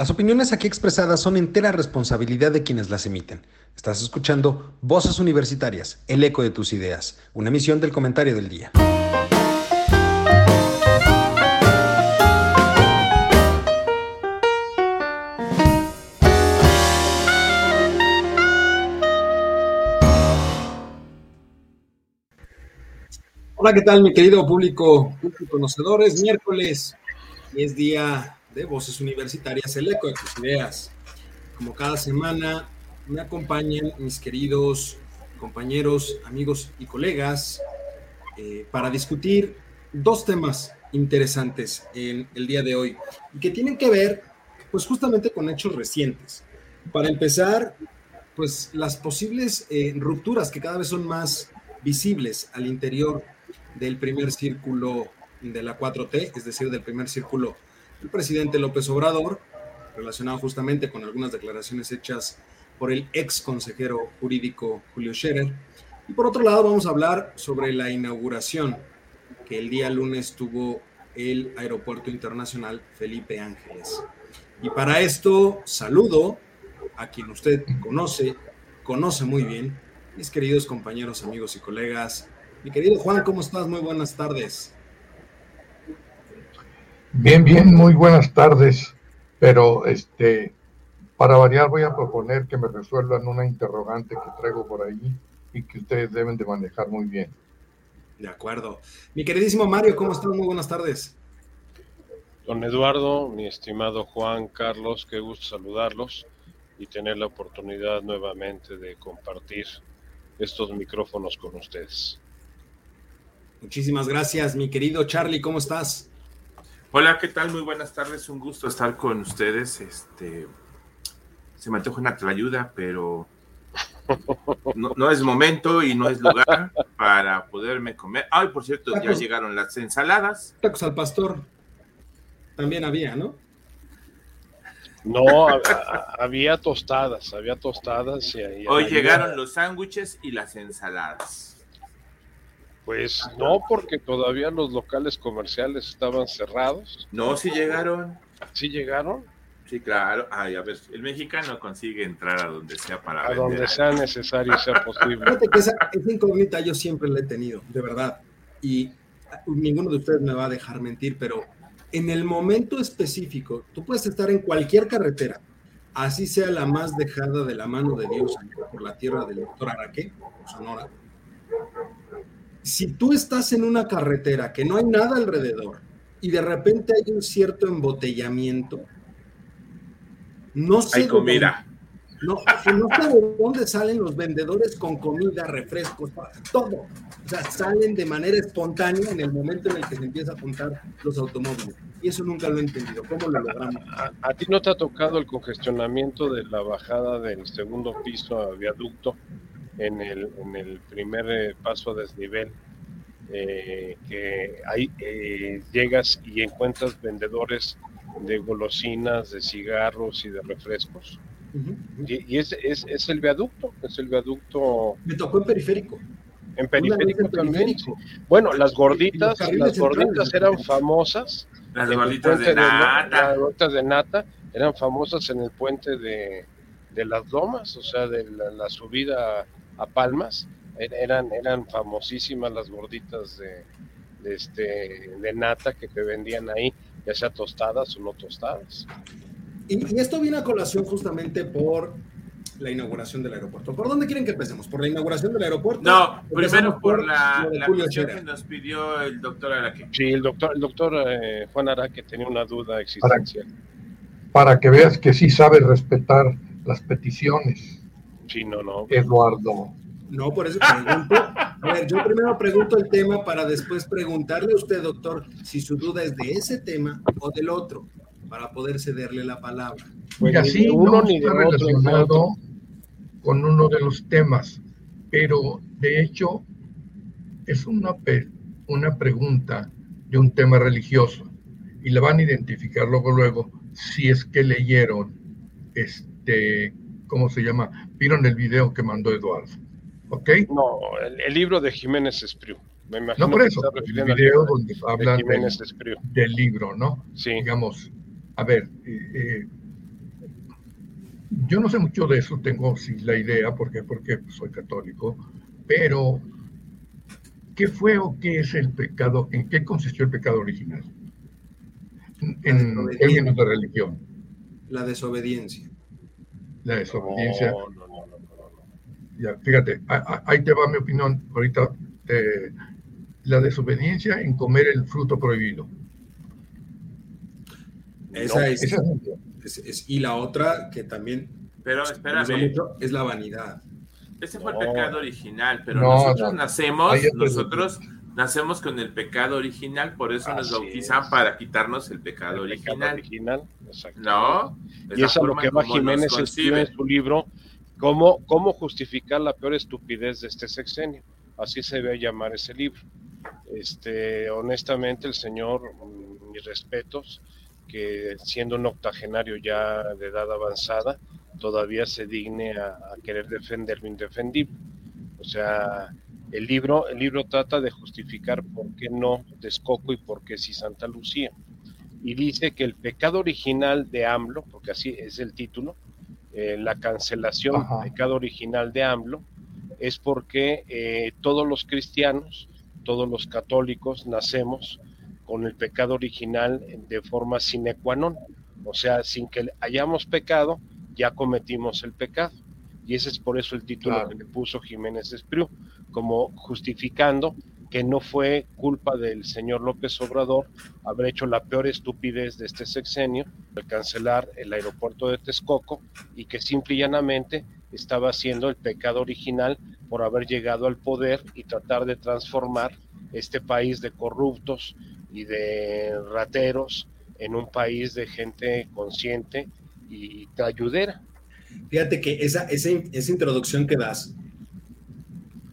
Las opiniones aquí expresadas son entera responsabilidad de quienes las emiten. Estás escuchando Voces Universitarias, el eco de tus ideas, una emisión del comentario del día. Hola, ¿qué tal mi querido público, conocedores? Miércoles es día de Voces Universitarias, el eco de tus ideas. Como cada semana me acompañan mis queridos compañeros, amigos y colegas eh, para discutir dos temas interesantes en el día de hoy y que tienen que ver pues justamente con hechos recientes. Para empezar, pues las posibles eh, rupturas que cada vez son más visibles al interior del primer círculo de la 4T, es decir, del primer círculo el presidente López Obrador, relacionado justamente con algunas declaraciones hechas por el ex consejero jurídico Julio Scherer. Y por otro lado, vamos a hablar sobre la inauguración que el día lunes tuvo el Aeropuerto Internacional Felipe Ángeles. Y para esto, saludo a quien usted conoce, conoce muy bien, mis queridos compañeros, amigos y colegas. Mi querido Juan, ¿cómo estás? Muy buenas tardes. Bien, bien, muy buenas tardes, pero este, para variar voy a proponer que me resuelvan una interrogante que traigo por ahí y que ustedes deben de manejar muy bien. De acuerdo. Mi queridísimo Mario, ¿cómo están? Muy buenas tardes. Don Eduardo, mi estimado Juan Carlos, qué gusto saludarlos y tener la oportunidad nuevamente de compartir estos micrófonos con ustedes. Muchísimas gracias, mi querido Charlie, ¿cómo estás? Hola, ¿qué tal? Muy buenas tardes, un gusto estar con ustedes. Este, se me antoja una ayuda, pero no, es momento y no es lugar para poderme comer. Ay, por cierto, ya llegaron las ensaladas. Tacos al pastor. También había, ¿no? No, había tostadas, había tostadas. Y, Hoy llegaron los sándwiches y las ensaladas. Pues no, porque todavía los locales comerciales estaban cerrados. No, sí llegaron. ¿Sí llegaron? Sí, claro. Ay, a ver, el mexicano consigue entrar a donde sea para A donde sea necesario y sea posible. Fíjate que esa, incógnita yo siempre la he tenido, de verdad. Y ninguno de ustedes me va a dejar mentir, pero en el momento específico, tú puedes estar en cualquier carretera, así sea la más dejada de la mano de Dios por la tierra del doctor Araque, Sonora si tú estás en una carretera que no hay nada alrededor y de repente hay un cierto embotellamiento, no sé. Hay comida. no, no sé de dónde salen los vendedores con comida, refrescos, todo. O sea, salen de manera espontánea en el momento en el que se empieza a apuntar los automóviles. Y eso nunca lo he entendido. ¿Cómo lo logramos? ¿A, ti no te ha tocado el congestionamiento de la bajada del segundo piso a viaducto? En el, en el primer eh, paso a desnivel, eh, que ahí eh, llegas y encuentras vendedores de golosinas, de cigarros y de refrescos. Y, es, es, es, el viaducto, es el viaducto. Me tocó en periférico. En periférico también. Bueno, las gorditas, las gorditas eran famosas. Las gorditas de, nata. Las gorditas de nata eran famosas en el puente de, de las lomas, o sea, de la subida a Palmas, er, eran, eran famosísimas las gorditas de, este, de nata que te vendían ahí, ya sea tostadas o no tostadas. Y, esto viene a colación justamente por la inauguración del aeropuerto. ¿Por dónde quieren que empecemos? ¿Por la inauguración del aeropuerto? No, primero por, la, la que nos pidió el doctor Araque. Sí, el doctor, el doctor eh, Juan Araque tenía una duda existencial. Para, para que veas que sí sabe respetar las peticiones. Sí, no, no. Eduardo. No, por eso pregunto. A ver, yo primero pregunto el tema para después preguntarle a usted, doctor, si su duda es de ese tema o del otro, para poder cederle la palabra. Pues así uno ni está relacionado con uno de los temas, pero de hecho es una, una pregunta de un tema religioso y le van a identificar luego, luego, si es que leyeron este ¿cómo se llama? Vieron el video que mandó Eduardo. ¿Ok? No, el, libro de Jiménez Espriu. Me imagino no por eso, el video donde hablan del, del, libro, ¿no? Sí. Digamos, a ver, eh, eh, yo no sé mucho de eso, tengo sí la idea, ¿por qué? Porque soy católico, pero ¿qué fue o qué es el pecado? ¿En qué consistió el pecado original? En términos de religión. La desobediencia. La desobediencia. No, no, no, ya, fíjate, ahí te va mi opinión ahorita. Eh, la desobediencia en comer el fruto prohibido. Esa, es, Y la otra que también. Pero espérame. Es la vanidad. Ese fue el pecado original, pero nosotros nacemos, nosotros nacemos con el pecado original, por eso nos bautizan para quitarnos el pecado original. original no. Y eso es lo que va Jiménez escribe en su libro, cómo, cómo justificar la peor estupidez de este sexenio. Así se debe llamar ese libro. Este, honestamente, el señor, mm, mis respetos, que siendo un octogenario ya de edad avanzada, todavía se digne a, querer defender lo indefendible. O sea, el libro, el libro trata de justificar por qué no Texcoco y por qué sí Santa Lucía. Y dice que el pecado original de AMLO, porque así es el título, eh, la cancelación del pecado original de AMLO, es porque eh, todos los cristianos, todos los católicos nacemos con el pecado original de forma sine qua non. O sea, sin que hayamos pecado, ya cometimos el pecado. Y ese es por eso el título que le puso Jiménez Espriu, como justificando que no fue culpa del señor López Obrador haber hecho la peor estupidez de este sexenio, al cancelar el aeropuerto de Texcoco, y que simple y llanamente estaba haciendo el pecado original por haber llegado al poder y tratar de transformar este país de corruptos, y de rateros en un país de gente consciente y ayudera. Fíjate que esa, esa, esa introducción que das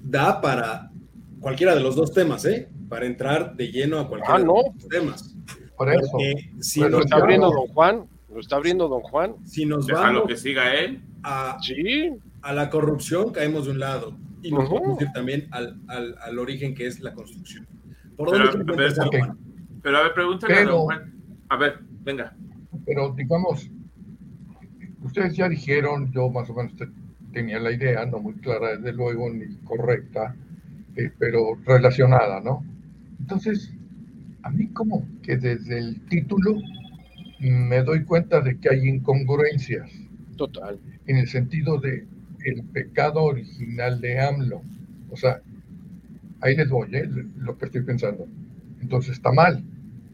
da para cualquiera de los dos temas, ¿eh? Para entrar de lleno a cualquiera ah, no. de los temas. Por eso. Si lo está abriendo don Juan, lo está abriendo don Juan. Si nos va lo que siga él. A, sí. a la corrupción caemos de un lado y nos vamos a ir también al, al, al, origen que es la construcción. ¿Por dónde pero, pero a ver, pregúntale a don Juan. A ver, venga. Pero digamos, ustedes ya dijeron, yo más o menos tenía la idea, no muy clara desde luego, ni correcta, eh, pero relacionada, ¿no? Entonces, a mí como que desde el título me doy cuenta de que hay incongruencias. Total. En el sentido de el pecado original de AMLO. O sea, ahí les voy, ¿eh? lo que estoy pensando. Entonces está mal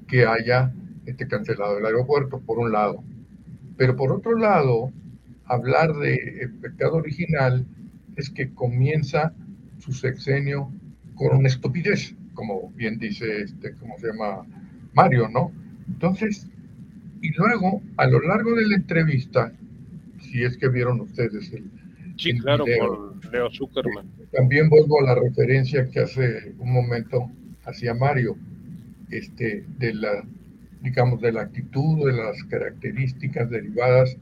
que haya este cancelado el aeropuerto, por un lado. Pero por otro lado, hablar de pecado original es que comienza su sexenio con una estupidez, como bien dice este, ¿cómo se llama? Mario, ¿no? Entonces, y luego, a lo largo de la entrevista, si es que vieron ustedes el, sí, claro, con Leo Zuckerman. También vuelvo a la referencia que hace un momento hacía Mario este, de la, digamos, de la actitud, de las características derivadas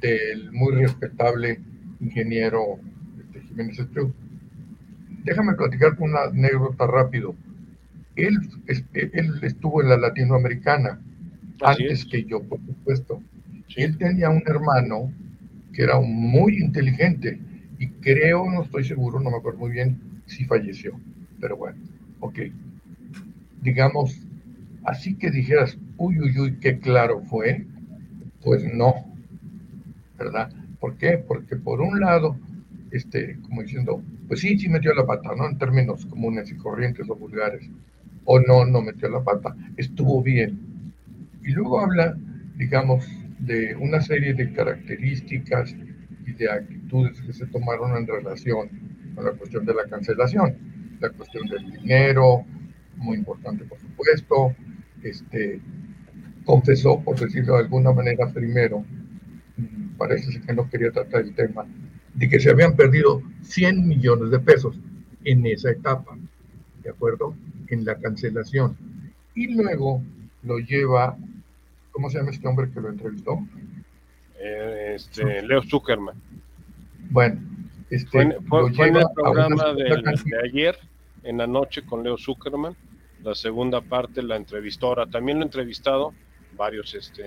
del muy respetable ingeniero este, Jiménez Espriu. Déjame platicar con una anécdota rápido. Él, él estuvo en la latinoamericana antes que yo, por supuesto. Él tenía un hermano que era muy inteligente y creo, no estoy seguro, no me acuerdo muy bien si falleció. Pero bueno, ok digamos, así que dijeras, uy, uy, uy, qué claro fue, pues no, ¿verdad? ¿Por qué? Porque por un lado, este, como diciendo, pues sí, sí metió la pata, ¿no? En términos comunes y corrientes o vulgares, o no, no metió la pata, estuvo bien. Y luego habla, digamos, de una serie de características y de actitudes que se tomaron en relación con la cuestión de la cancelación, la cuestión del dinero, muy importante, por supuesto. Este, confesó, por decirlo de alguna manera, primero, parece que no quería tratar el tema, de que se habían perdido 100 millones de pesos en esa etapa, ¿de acuerdo? En la cancelación. Y luego lo lleva, ¿cómo se llama este hombre que lo entrevistó? Eh, este, Leo Zuckerman. Bueno, este, fue, en el programa de, de ayer, en la noche, con Leo Zuckerman la segunda parte la entrevistó ahora. También lo he entrevistado varios, este,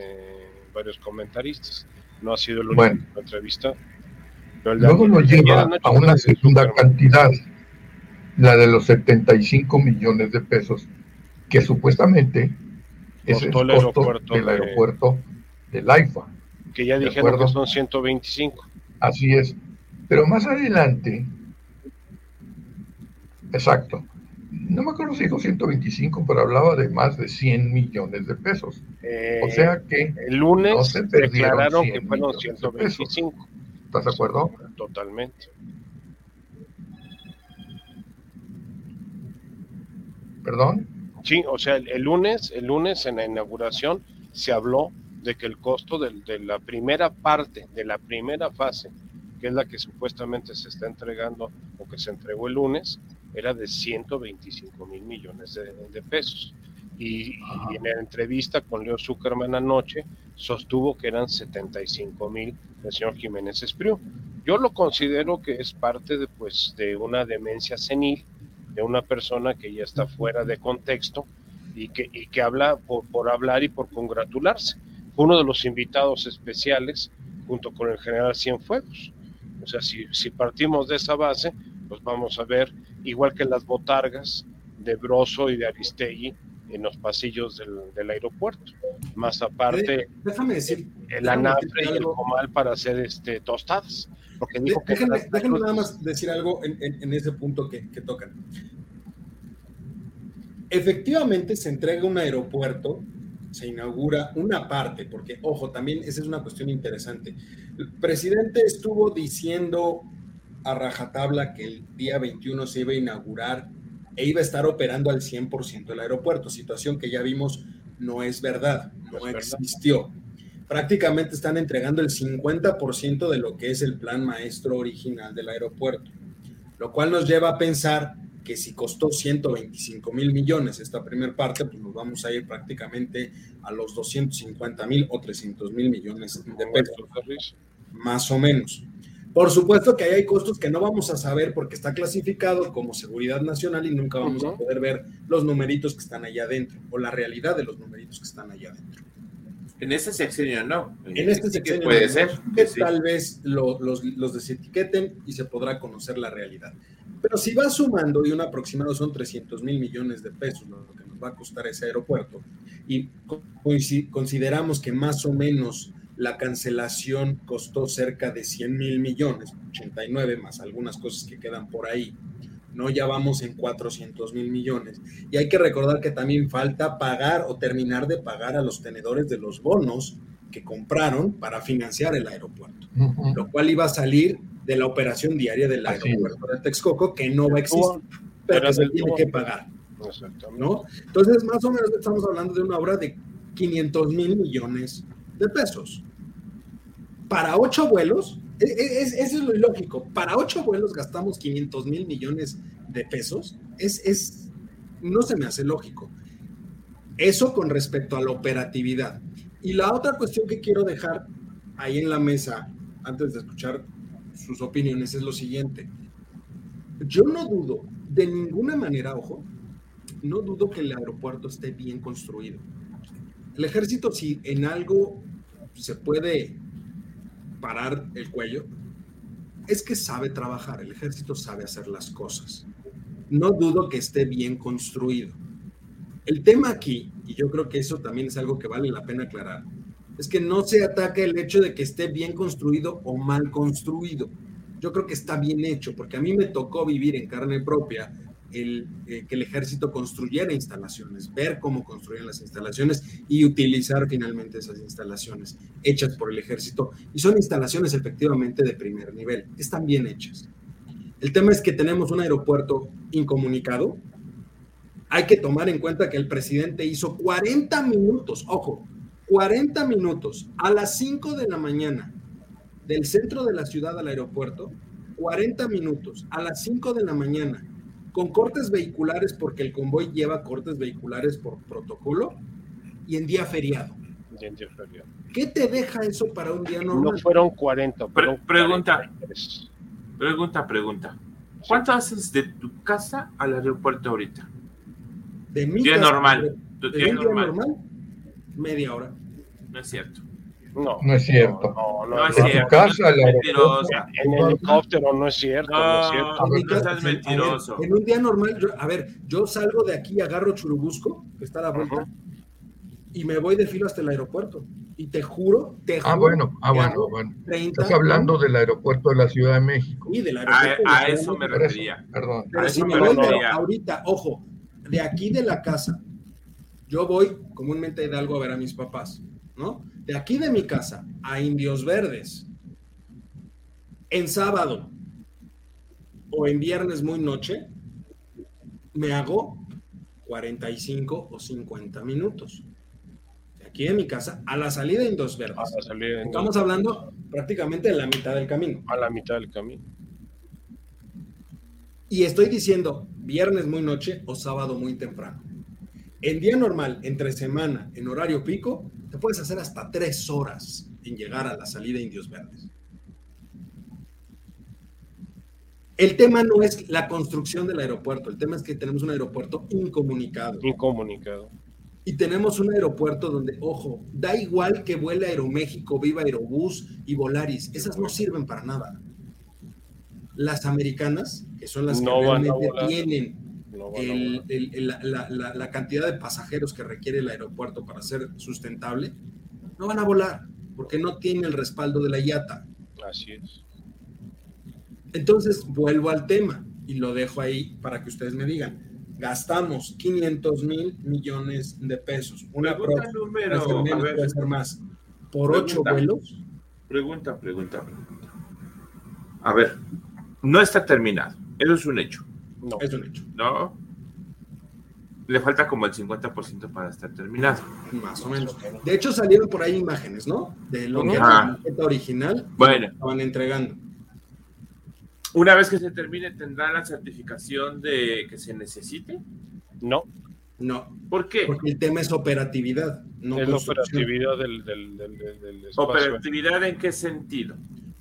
varios comentaristas. No ha sido el único bueno, entrevista. luego lo lleva a una segunda cantidad, la de los 75 millones de pesos, que supuestamente es el costo del aeropuerto del AIFA. Que ya dijeron que son 125. Así es. Pero más adelante, exacto, no me acuerdo si dijo 125, pero hablaba de más de 100 millones de pesos. Eh, o sea que el lunes declararon que fueron 125. ¿Estás de acuerdo? Totalmente. ¿Perdón? Sí, o sea, el, lunes, el lunes en la inauguración se habló de que el costo de, de la primera parte, de la primera fase, que es la que supuestamente se está entregando o que se entregó el lunes, era de 125 mil millones de, pesos. Y, en la entrevista con Leo Zuckerman anoche sostuvo que eran 75 mil del señor Jiménez Espriu. Yo lo considero que es parte de, pues, de una demencia senil, de una persona que ya está fuera de contexto y que, y que habla por, por hablar y por congratularse. Fue uno de los invitados especiales junto con el general Cienfuegos. O sea, si, si partimos de esa base, pues vamos a ver, igual que las botargas de Broso y de Aristegui en los pasillos del, aeropuerto. Más aparte, déjame decir, el anafre y el comal para hacer este, tostadas. Porque dijo que nada más decir algo en, ese punto que, que tocan. Efectivamente se entrega un aeropuerto se inaugura una parte, porque ojo, también esa es una cuestión interesante. El presidente estuvo diciendo a rajatabla que el día 21 se iba a inaugurar e iba a estar operando al 100% el aeropuerto, situación que ya vimos no es verdad, no, existió. Prácticamente están entregando el 50% de lo que es el plan maestro original del aeropuerto, lo cual nos lleva a pensar que si costó 125 mil millones esta primera parte, pues nos vamos a ir prácticamente a los 250 mil o 300 mil millones de pesos, más o menos. Por supuesto que ahí hay costos que no vamos a saber porque está clasificado como seguridad nacional y nunca vamos a poder ver los numeritos que están allá adentro o la realidad de los numeritos que están allá adentro. En este sexenio no. En este sexenio puede ser. Que tal vez los, los desetiqueten y se podrá conocer la realidad. Pero si va sumando y un aproximado son 300 mil millones de pesos lo que nos va a costar ese aeropuerto y consideramos que más o menos la cancelación costó cerca de 100 mil millones, 89 más algunas cosas que quedan por ahí. No, ya vamos en 400 mil millones. Y hay que recordar que también falta pagar o terminar de pagar a los tenedores de los bonos que compraron para financiar el aeropuerto, lo cual iba a salir de la operación diaria del aeropuerto de Texcoco, que no va a existir, pero se tiene que pagar. ¿no? Entonces, más o menos estamos hablando de una obra de 500 mil millones de pesos para ocho vuelos, e, e, es, eso es lo ilógico, para ocho vuelos gastamos 500 mil millones de pesos, es, no se me hace lógico. Eso con respecto a la operatividad. Y la otra cuestión que quiero dejar ahí en la mesa, antes de escuchar sus opiniones, es lo siguiente. Yo no dudo, de ninguna manera, ojo, no dudo que el aeropuerto esté bien construido. El ejército, si en algo se puede parar el cuello, es que sabe trabajar, el ejército sabe hacer las cosas. No dudo que esté bien construido. El tema aquí, y yo creo que eso también es algo que vale la pena aclarar, es que no se ataca el hecho de que esté bien construido o mal construido. Yo creo que está bien hecho, porque a mí me tocó vivir en carne propia el, eh, que el ejército construyera instalaciones, ver cómo construían las instalaciones y utilizar finalmente esas instalaciones hechas por el ejército. Y son instalaciones efectivamente de primer nivel, están bien hechas. El tema es que tenemos un aeropuerto incomunicado. Hay que tomar en cuenta que el presidente hizo 40 minutos, ojo, 40 minutos a las 5 de la mañana del centro de la ciudad al aeropuerto, 40 minutos a las 5 de la mañana con cortes vehiculares porque el convoy lleva cortes vehiculares por protocolo y en día feriado. ¿Qué te deja eso para un día normal? No fueron 40. pregunta, pregunta, pregunta. ¿Cuánto haces de tu casa al aeropuerto ahorita? De mi día normal. De, día normal. Media hora. No es cierto. No, no es cierto. No, no, no es cierto. Tu casa, la mentirosa. En el helicóptero no es cierto. No, no es cierto. Mi casa es mentiroso. En un día normal, yo, a ver, yo salgo de aquí, agarro Churubusco, que está a la vuelta, uh -huh. y me voy de filo hasta el aeropuerto. Y te juro, te ah, juro. Bueno, ah, bueno, bueno. 30, Estás hablando del aeropuerto de la Ciudad de México. Sí, del aeropuerto. A, a eso me refería. Perdón. Pero a si me voy ahorita, ojo, de aquí de la casa, yo voy comúnmente a Hidalgo a ver a mis papás, ¿no? De aquí de mi casa a Indios Verdes, en sábado o en viernes muy noche, me hago 45 o 50 minutos. De aquí de mi casa a la salida de Indios Verdes. A la salida de Estamos hablando prácticamente de la mitad del camino. A la mitad del camino. Y estoy diciendo viernes muy noche o sábado muy temprano. En día normal, entre semana, en horario pico, te puedes hacer hasta tres horas en llegar a la salida de Indios Verdes. El tema no es la construcción del aeropuerto, el tema es que tenemos un aeropuerto incomunicado. Incomunicado. Y tenemos un aeropuerto donde, ojo, da igual que vuele Aeroméxico, Viva Aerobús y Volaris, esas no sirven para nada. Las americanas, que son las que No realmente tienen El- el- el- la, la- la- la cantidad de pasajeros que requiere el aeropuerto para ser sustentable, no van a volar porque no tiene el respaldo de la IATA. Así es. Entonces, vuelvo al tema y lo dejo ahí para que ustedes me digan. Gastamos 500 mil millones de pesos. Una Pregunta pro- número, puede ser a menos, ver. puede ser más. Por ocho vuelos. Pregunta, pregunta, pregunta. A ver, no está terminado. Eso es un hecho, No. Es un hecho, ¿no? Le falta como el 50% para estar terminado. más o menos. De hecho, salieron por ahí imágenes, ¿no? De lo que era la maqueta original. Bueno. Estaban entregando. Una vez que se termine, ¿tendrá la certificación de que se necesite? No. No, ¿Por qué? porque el tema es operatividad, no es la operatividad del, del, del, del- del espacio. ¿Operatividad en qué sentido?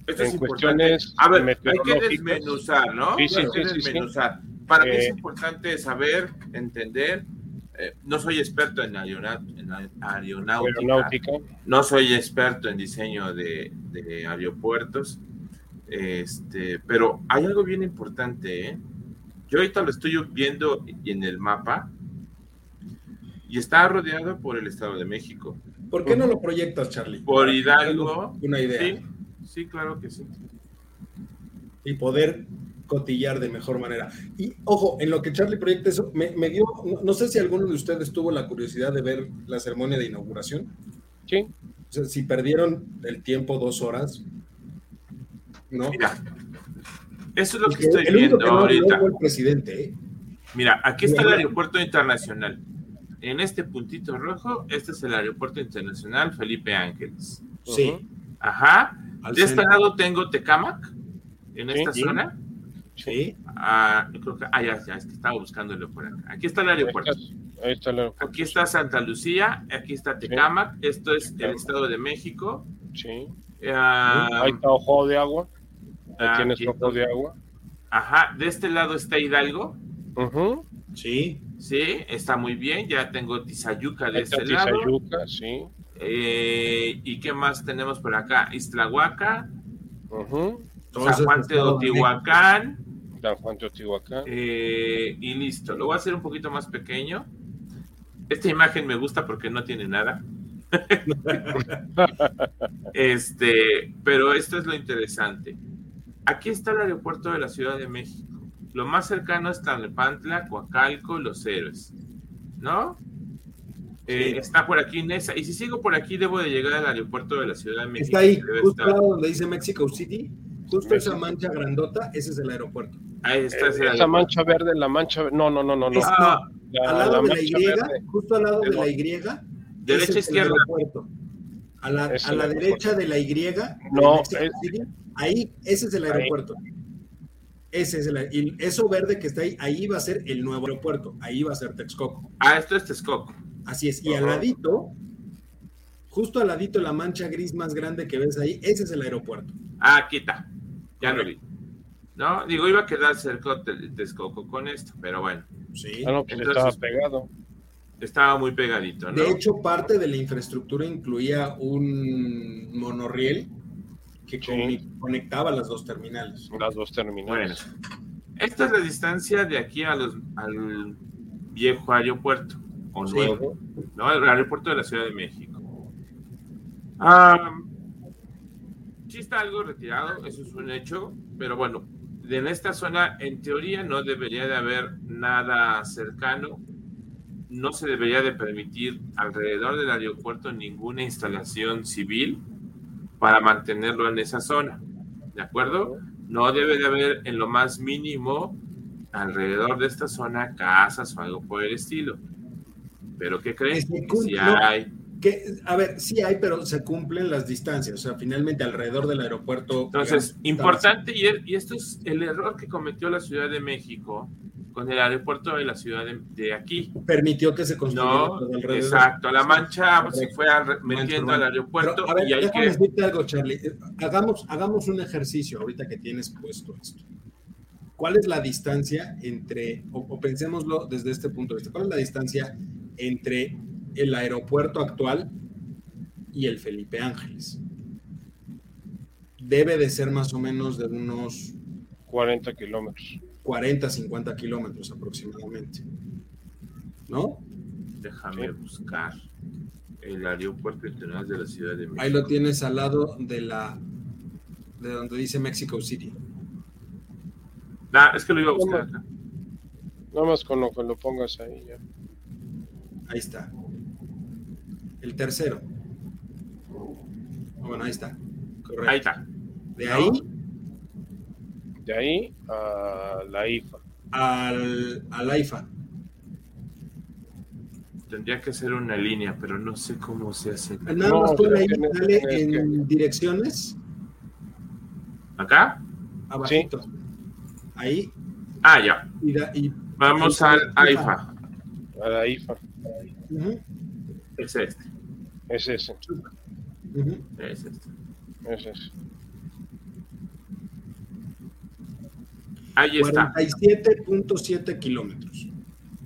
Esto En es importante. cuestiones A ver, hay que desmenuzar, ¿no? Sí, sí, Hay que sí, sí, sí. desmenuzar. Para mí es Eh, importante saber, entender. eh, no soy experto en, aeronáutica, Aeronáutica. no soy experto en diseño de, de aeropuertos, este, pero hay algo bien importante. ¿eh? Yo ahorita lo estoy viendo en el mapa y está rodeado por el Estado de México, ¿Por qué no lo proyectas, Charlie? por Hidalgo. Una idea. Sí, sí, claro que sí. y poder cotillar de mejor manera. Y ojo, en lo que Charlie proyecta eso, me, me dio, no, no sé si alguno de ustedes tuvo la curiosidad de ver la ceremonia de inauguración. Sí. O sea, si perdieron el tiempo dos horas, ¿no? Mira, eso es lo que estoy el único viendo que no habló ahorita. fue el presidente, ¿eh? Mira, aquí está el aeropuerto internacional. En este puntito rojo, este es el aeropuerto internacional Felipe Ángeles. Sí. Ajá. Al De este lado tengo Tecámac, en esta sí. zona. Sí. Ah, yo creo que, ah, ya, ya, es que estaba buscándolo por acá. Aquí está el aeropuerto. Ahí está, ahí está el aeropuerto. Aquí está Santa Lucía, aquí está Tecámac, esto es el Estado de México. Sí. Ah, Ahí está Ojo de Agua. Ahí ah, tienes Ojo de Agua. Ajá, de este lado está Hidalgo, Ujú. Sí. sí, está muy bien. Ya tengo Tizayuca de este lado. Tizayuca, sí. Eh, ¿Y qué más tenemos por acá? Ujú. Todo eso San Juan Teotihuacán, San Juan Teotihuacán. eh, y listo. Lo voy a hacer un poquito más pequeño. Esta imagen me gusta porque no tiene nada. este, pero esto es lo interesante. Aquí está el aeropuerto de la Ciudad de México. Lo más cercano es Tlalnepantla, Coacalco, Los Héroes. ¿No? Eh, Sí. Está por aquí Nesa. Y si sigo por aquí, debo de llegar al aeropuerto de la Ciudad de México. Está ahí, justo estar- donde dice Mexico City, justo esa Mexico. mancha grandota, ese es el aeropuerto. Ahí está Eh, Esa mancha verde, la mancha verde. No, no, no, no. no. Es- Ah, La- al lado la de la Y, verde. justo al lado de la Y, Derecha, izquierda. aeropuerto. A la, a la derecha de la Y, de No, es- ahí, ese es el Ahí. aeropuerto. Ese es el y eso verde que está ahí, ahí va a ser el nuevo aeropuerto, ahí va a ser Texcoco. Ah, esto es Texcoco. Así es, y al ladito, justo al ladito, la mancha gris más grande que ves ahí, ese es el aeropuerto. Ah, aquí está. Ya lo vi. No, digo, iba a quedar cerca de Texcoco con esto, pero bueno. Sí. Ah, no, pues Entonces- estaba pegado. Estaba muy pegadito, ¿no? De hecho, parte de la infraestructura incluía un monorriel que conectaba las dos terminales. Las dos terminales. Bueno, esta es la distancia de aquí a los, al viejo aeropuerto, o nuevo, ¿no? El aeropuerto de la Ciudad de México. Ah, sí está algo retirado, eso es un hecho, pero bueno, en esta zona, en teoría, no debería de haber nada cercano. No se debería de permitir alrededor del aeropuerto ninguna instalación civil para mantenerlo en esa zona. ¿De acuerdo? No debe de haber en lo más mínimo alrededor de esta zona casas o algo por el estilo. Pero ¿qué crees? Si hay a ver, sí hay, pero se cumplen las distancias, o sea, finalmente alrededor del aeropuerto. Entonces, importante, y, esto es el error que cometió la Ciudad de México con el aeropuerto de la ciudad de, aquí. Permitió que se construyera no, alrededor. Exacto, la mancha se fue metiendo al aeropuerto. a ver, y hay déjame decirte algo, Charlie. Hagamos, hagamos un ejercicio ahorita que tienes puesto esto. ¿Cuál es la distancia entre, o, o pensémoslo desde este punto de vista, cuál es la distancia entre el aeropuerto actual y el Felipe Ángeles. Debe de ser más o menos de unos 40 kilómetros. 40, 50 kilómetros aproximadamente. ¿No? Déjame buscar el aeropuerto internacional de la Ciudad de México. Ahí lo tienes al lado de la de donde dice Mexico City. Ah, es que lo iba a buscar acá. Nada más con lo que lo pongas ahí ya. Ahí está. El tercero. Bueno, ahí está. Correcto. Ahí está. De ahí. De ahí a la IFA. Al, a la IFA. Tendría que ser una línea, pero no sé cómo se hace. Nada más por ahí sale en direcciones. ¿Acá? Abajito. Ahí. Ah, ya. Y, Vamos al IFA. A la IFA. Es este. Es ese. Es este. Es ese. Ahí está. 47.7 kilómetros.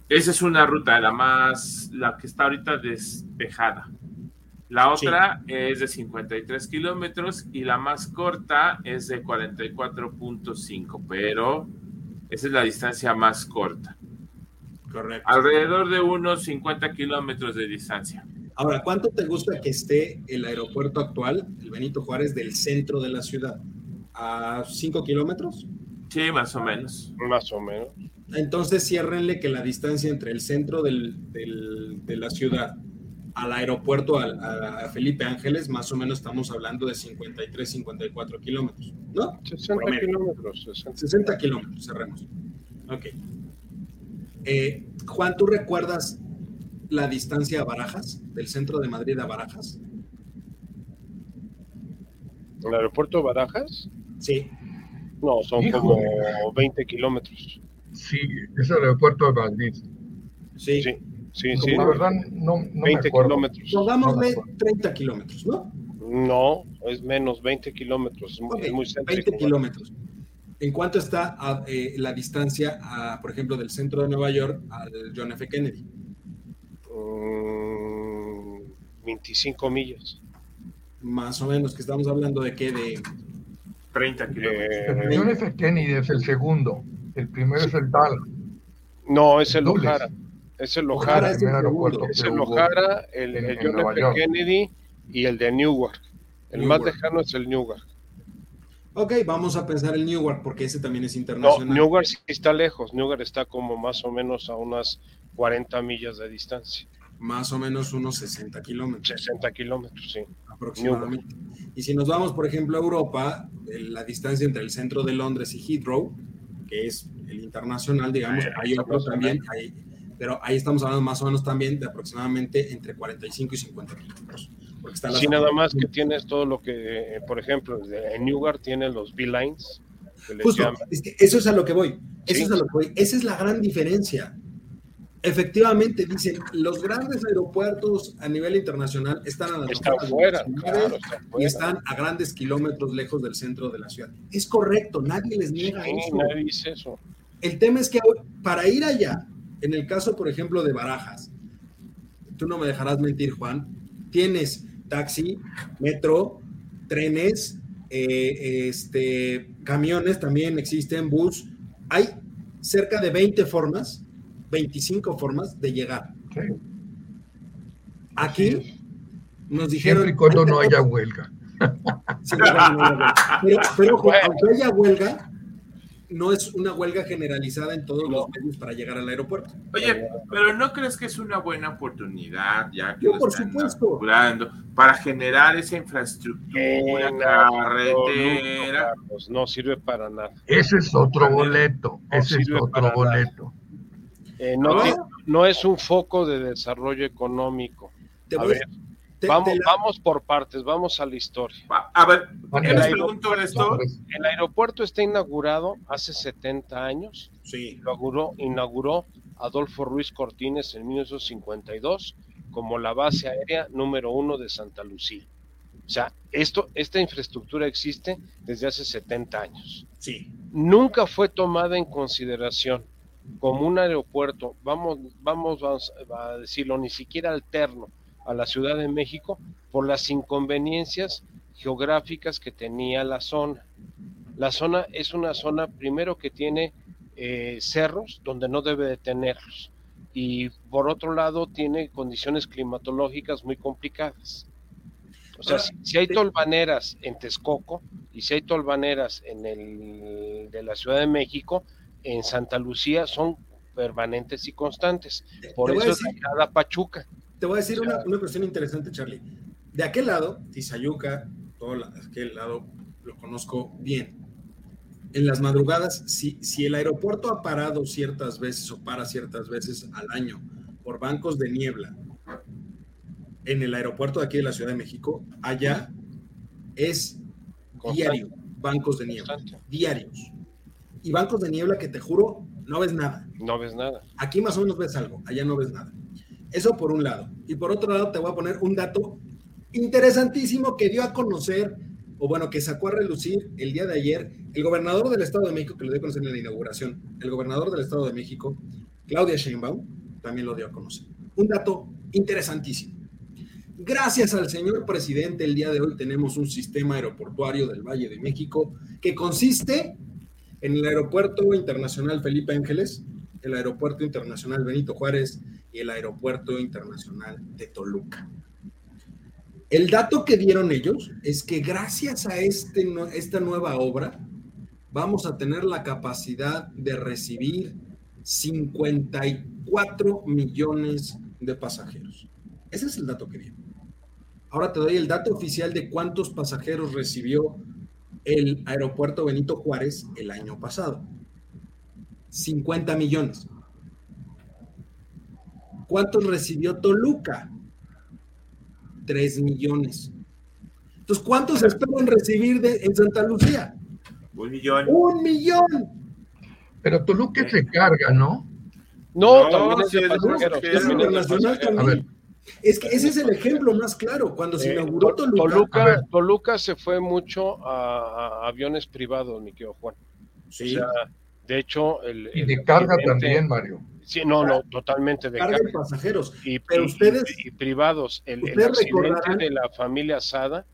Esa es una ruta, la más, la que está ahorita despejada. La otra es de 53 kilómetros y la más corta es de 44.5, pero esa es la distancia más corta. Correcto. Alrededor de unos 50 kilómetros de distancia. Ahora, ¿cuánto te gusta que esté el aeropuerto actual, el Benito Juárez, del centro de la ciudad? ¿A 5 kilómetros? Sí, más o menos. Más o menos. Entonces, ciérrenle que la distancia entre el centro del, de la ciudad al aeropuerto, a, Felipe Ángeles, más o menos estamos hablando de 53, 54 kilómetros, ¿no? 60 kilómetros. 60. 60 kilómetros, cerremos. Ok. Eh, Juan, ¿tú recuerdas la distancia a Barajas, del centro de Madrid a Barajas? ¿El aeropuerto de Barajas? Sí. No, son como 20 kilómetros. Sí, es el aeropuerto de Madrid. Sí. Sí, sí. sí. La verdad, no, no 20 me kilómetros. Pongámosle 30 kilómetros, ¿no? No, es menos 20 kilómetros. es muy céntrico. 20 kilómetros. ¿En cuánto está eh, la distancia, a, por ejemplo, del centro de Nueva York al John F. Kennedy? 25 mm, millas. Más o menos, que estamos hablando de qué, de 30 kilómetros. el John F. Kennedy es el segundo, el primero es el Dallas. No, es el O'Hara. Es el O'Hara. Es el, aeropuerto es el O'Hara, el, el John F. Kennedy y el de Newark. El más lejano es el Newark. Ok, vamos a pensar el Newark porque ese también es internacional. No, Newark sí está lejos. Newark está como más o menos a unas 40 millas de distancia. Más o menos unos 60 kilómetros. 60 kilómetros, sí. Aproximadamente. Y si nos vamos, por ejemplo, a Europa, la distancia entre el centro de Londres y Heathrow, que es el internacional, digamos, hay otro también, pero ahí estamos hablando más o menos también de aproximadamente entre 45 y 50 kilómetros. Sí, nada más que tienes todo lo que, eh, por ejemplo, en Newark tiene los B-Lines. Justo, eso es a lo que voy. Eso es a lo que voy. Esa es la gran diferencia. Efectivamente, dicen, los grandes aeropuertos a nivel internacional están a la están fuera, y están a grandes kilómetros lejos del centro de la ciudad. Es correcto, nadie les niega eso. Nadie dice eso. El tema es que para ir allá, en el caso, por ejemplo, de Barajas, tú no me dejarás mentir, Juan, tienes taxi, metro, trenes, eh, este, camiones también existen, bus. Hay cerca de 20 formas, 25 formas de llegar. Aquí nos dijeron... Siempre y cuando no haya huelga. pero, pero aunque haya huelga, no es una huelga generalizada en todos los medios para llegar al aeropuerto. Oye, pero ¿no crees que es una buena oportunidad, ya que Yo, por supuesto. para generar esa infraestructura, carretera? No, sirve para nada. Ese es otro boleto, ese es otro boleto. Eh, no, no, es un foco de desarrollo económico. A ver, vamos, vamos por partes, vamos a la historia. A ver, ¿qué les pregunto esto? El aeropuerto está inaugurado hace 70 años. Sí. Lo inauguró, inauguró Adolfo Ruiz Cortines en 1952 como la base aérea número uno de Santa Lucía. O sea, esto, esta infraestructura existe desde hace 70 años. Sí. Nunca fue tomada en consideración como un aeropuerto, vamos, vamos, vamos a decirlo, ni siquiera alterno a la Ciudad de México por las inconveniencias geográficas que tenía la zona. La zona es una zona, primero, que tiene eh, cerros donde no debe de tenerlos y por otro lado tiene condiciones climatológicas muy complicadas. O sea, si, hay tolvaneras en Texcoco y si hay tolvaneras en el de la Ciudad de México, en Santa Lucía son permanentes y constantes. Por eso es cada Pachuca. Te voy a decir una, una, cuestión interesante, Charlie. De aquel lado, Tizayuca, todo aquel lado lo conozco bien. En las madrugadas, si, si el aeropuerto ha parado ciertas veces o para ciertas veces al año por bancos de niebla, en el aeropuerto de aquí de la Ciudad de México, allá es diario, bancos de niebla, diarios. Y bancos de niebla que te juro, no ves nada. No ves nada. Aquí más o menos ves algo, allá no ves nada. Eso por un lado. Y por otro lado, te voy a poner un dato interesantísimo que dio a conocer, o bueno, que sacó a relucir el día de ayer, el gobernador del Estado de México, que lo dio a conocer en la inauguración, el gobernador del Estado de México, Claudia Sheinbaum, también lo dio a conocer. Un dato interesantísimo. Gracias al señor presidente, el día de hoy tenemos un sistema aeroportuario del Valle de México que consiste en el Aeropuerto Internacional Felipe Ángeles, el Aeropuerto Internacional Benito Juárez y el Aeropuerto Internacional de Toluca. El dato que dieron ellos es que gracias a este, esta nueva obra vamos a tener la capacidad de recibir 54 millones de pasajeros. Ese es el dato que dieron. Ahora te doy el dato oficial de cuántos pasajeros recibió el aeropuerto Benito Juárez el año pasado. 50 millones. ¿Cuántos recibió Toluca? 3 millones. Entonces, ¿cuántos esperan recibir de, en Santa Lucía? Un millón. Un millón. Pero Toluca se carga, ¿no? No, también es, es, internacional también. Es que ese es el ejemplo más claro. Cuando se eh, inauguró Toluca. Toluca, se fue mucho a, aviones privados, mi querido Juan. Sí. de hecho, el. Y de carga también, Mario. Sí, no, no, totalmente de carga. de pasajeros. Y, pero ustedes. Y, privados. El, accidente de la familia Sada,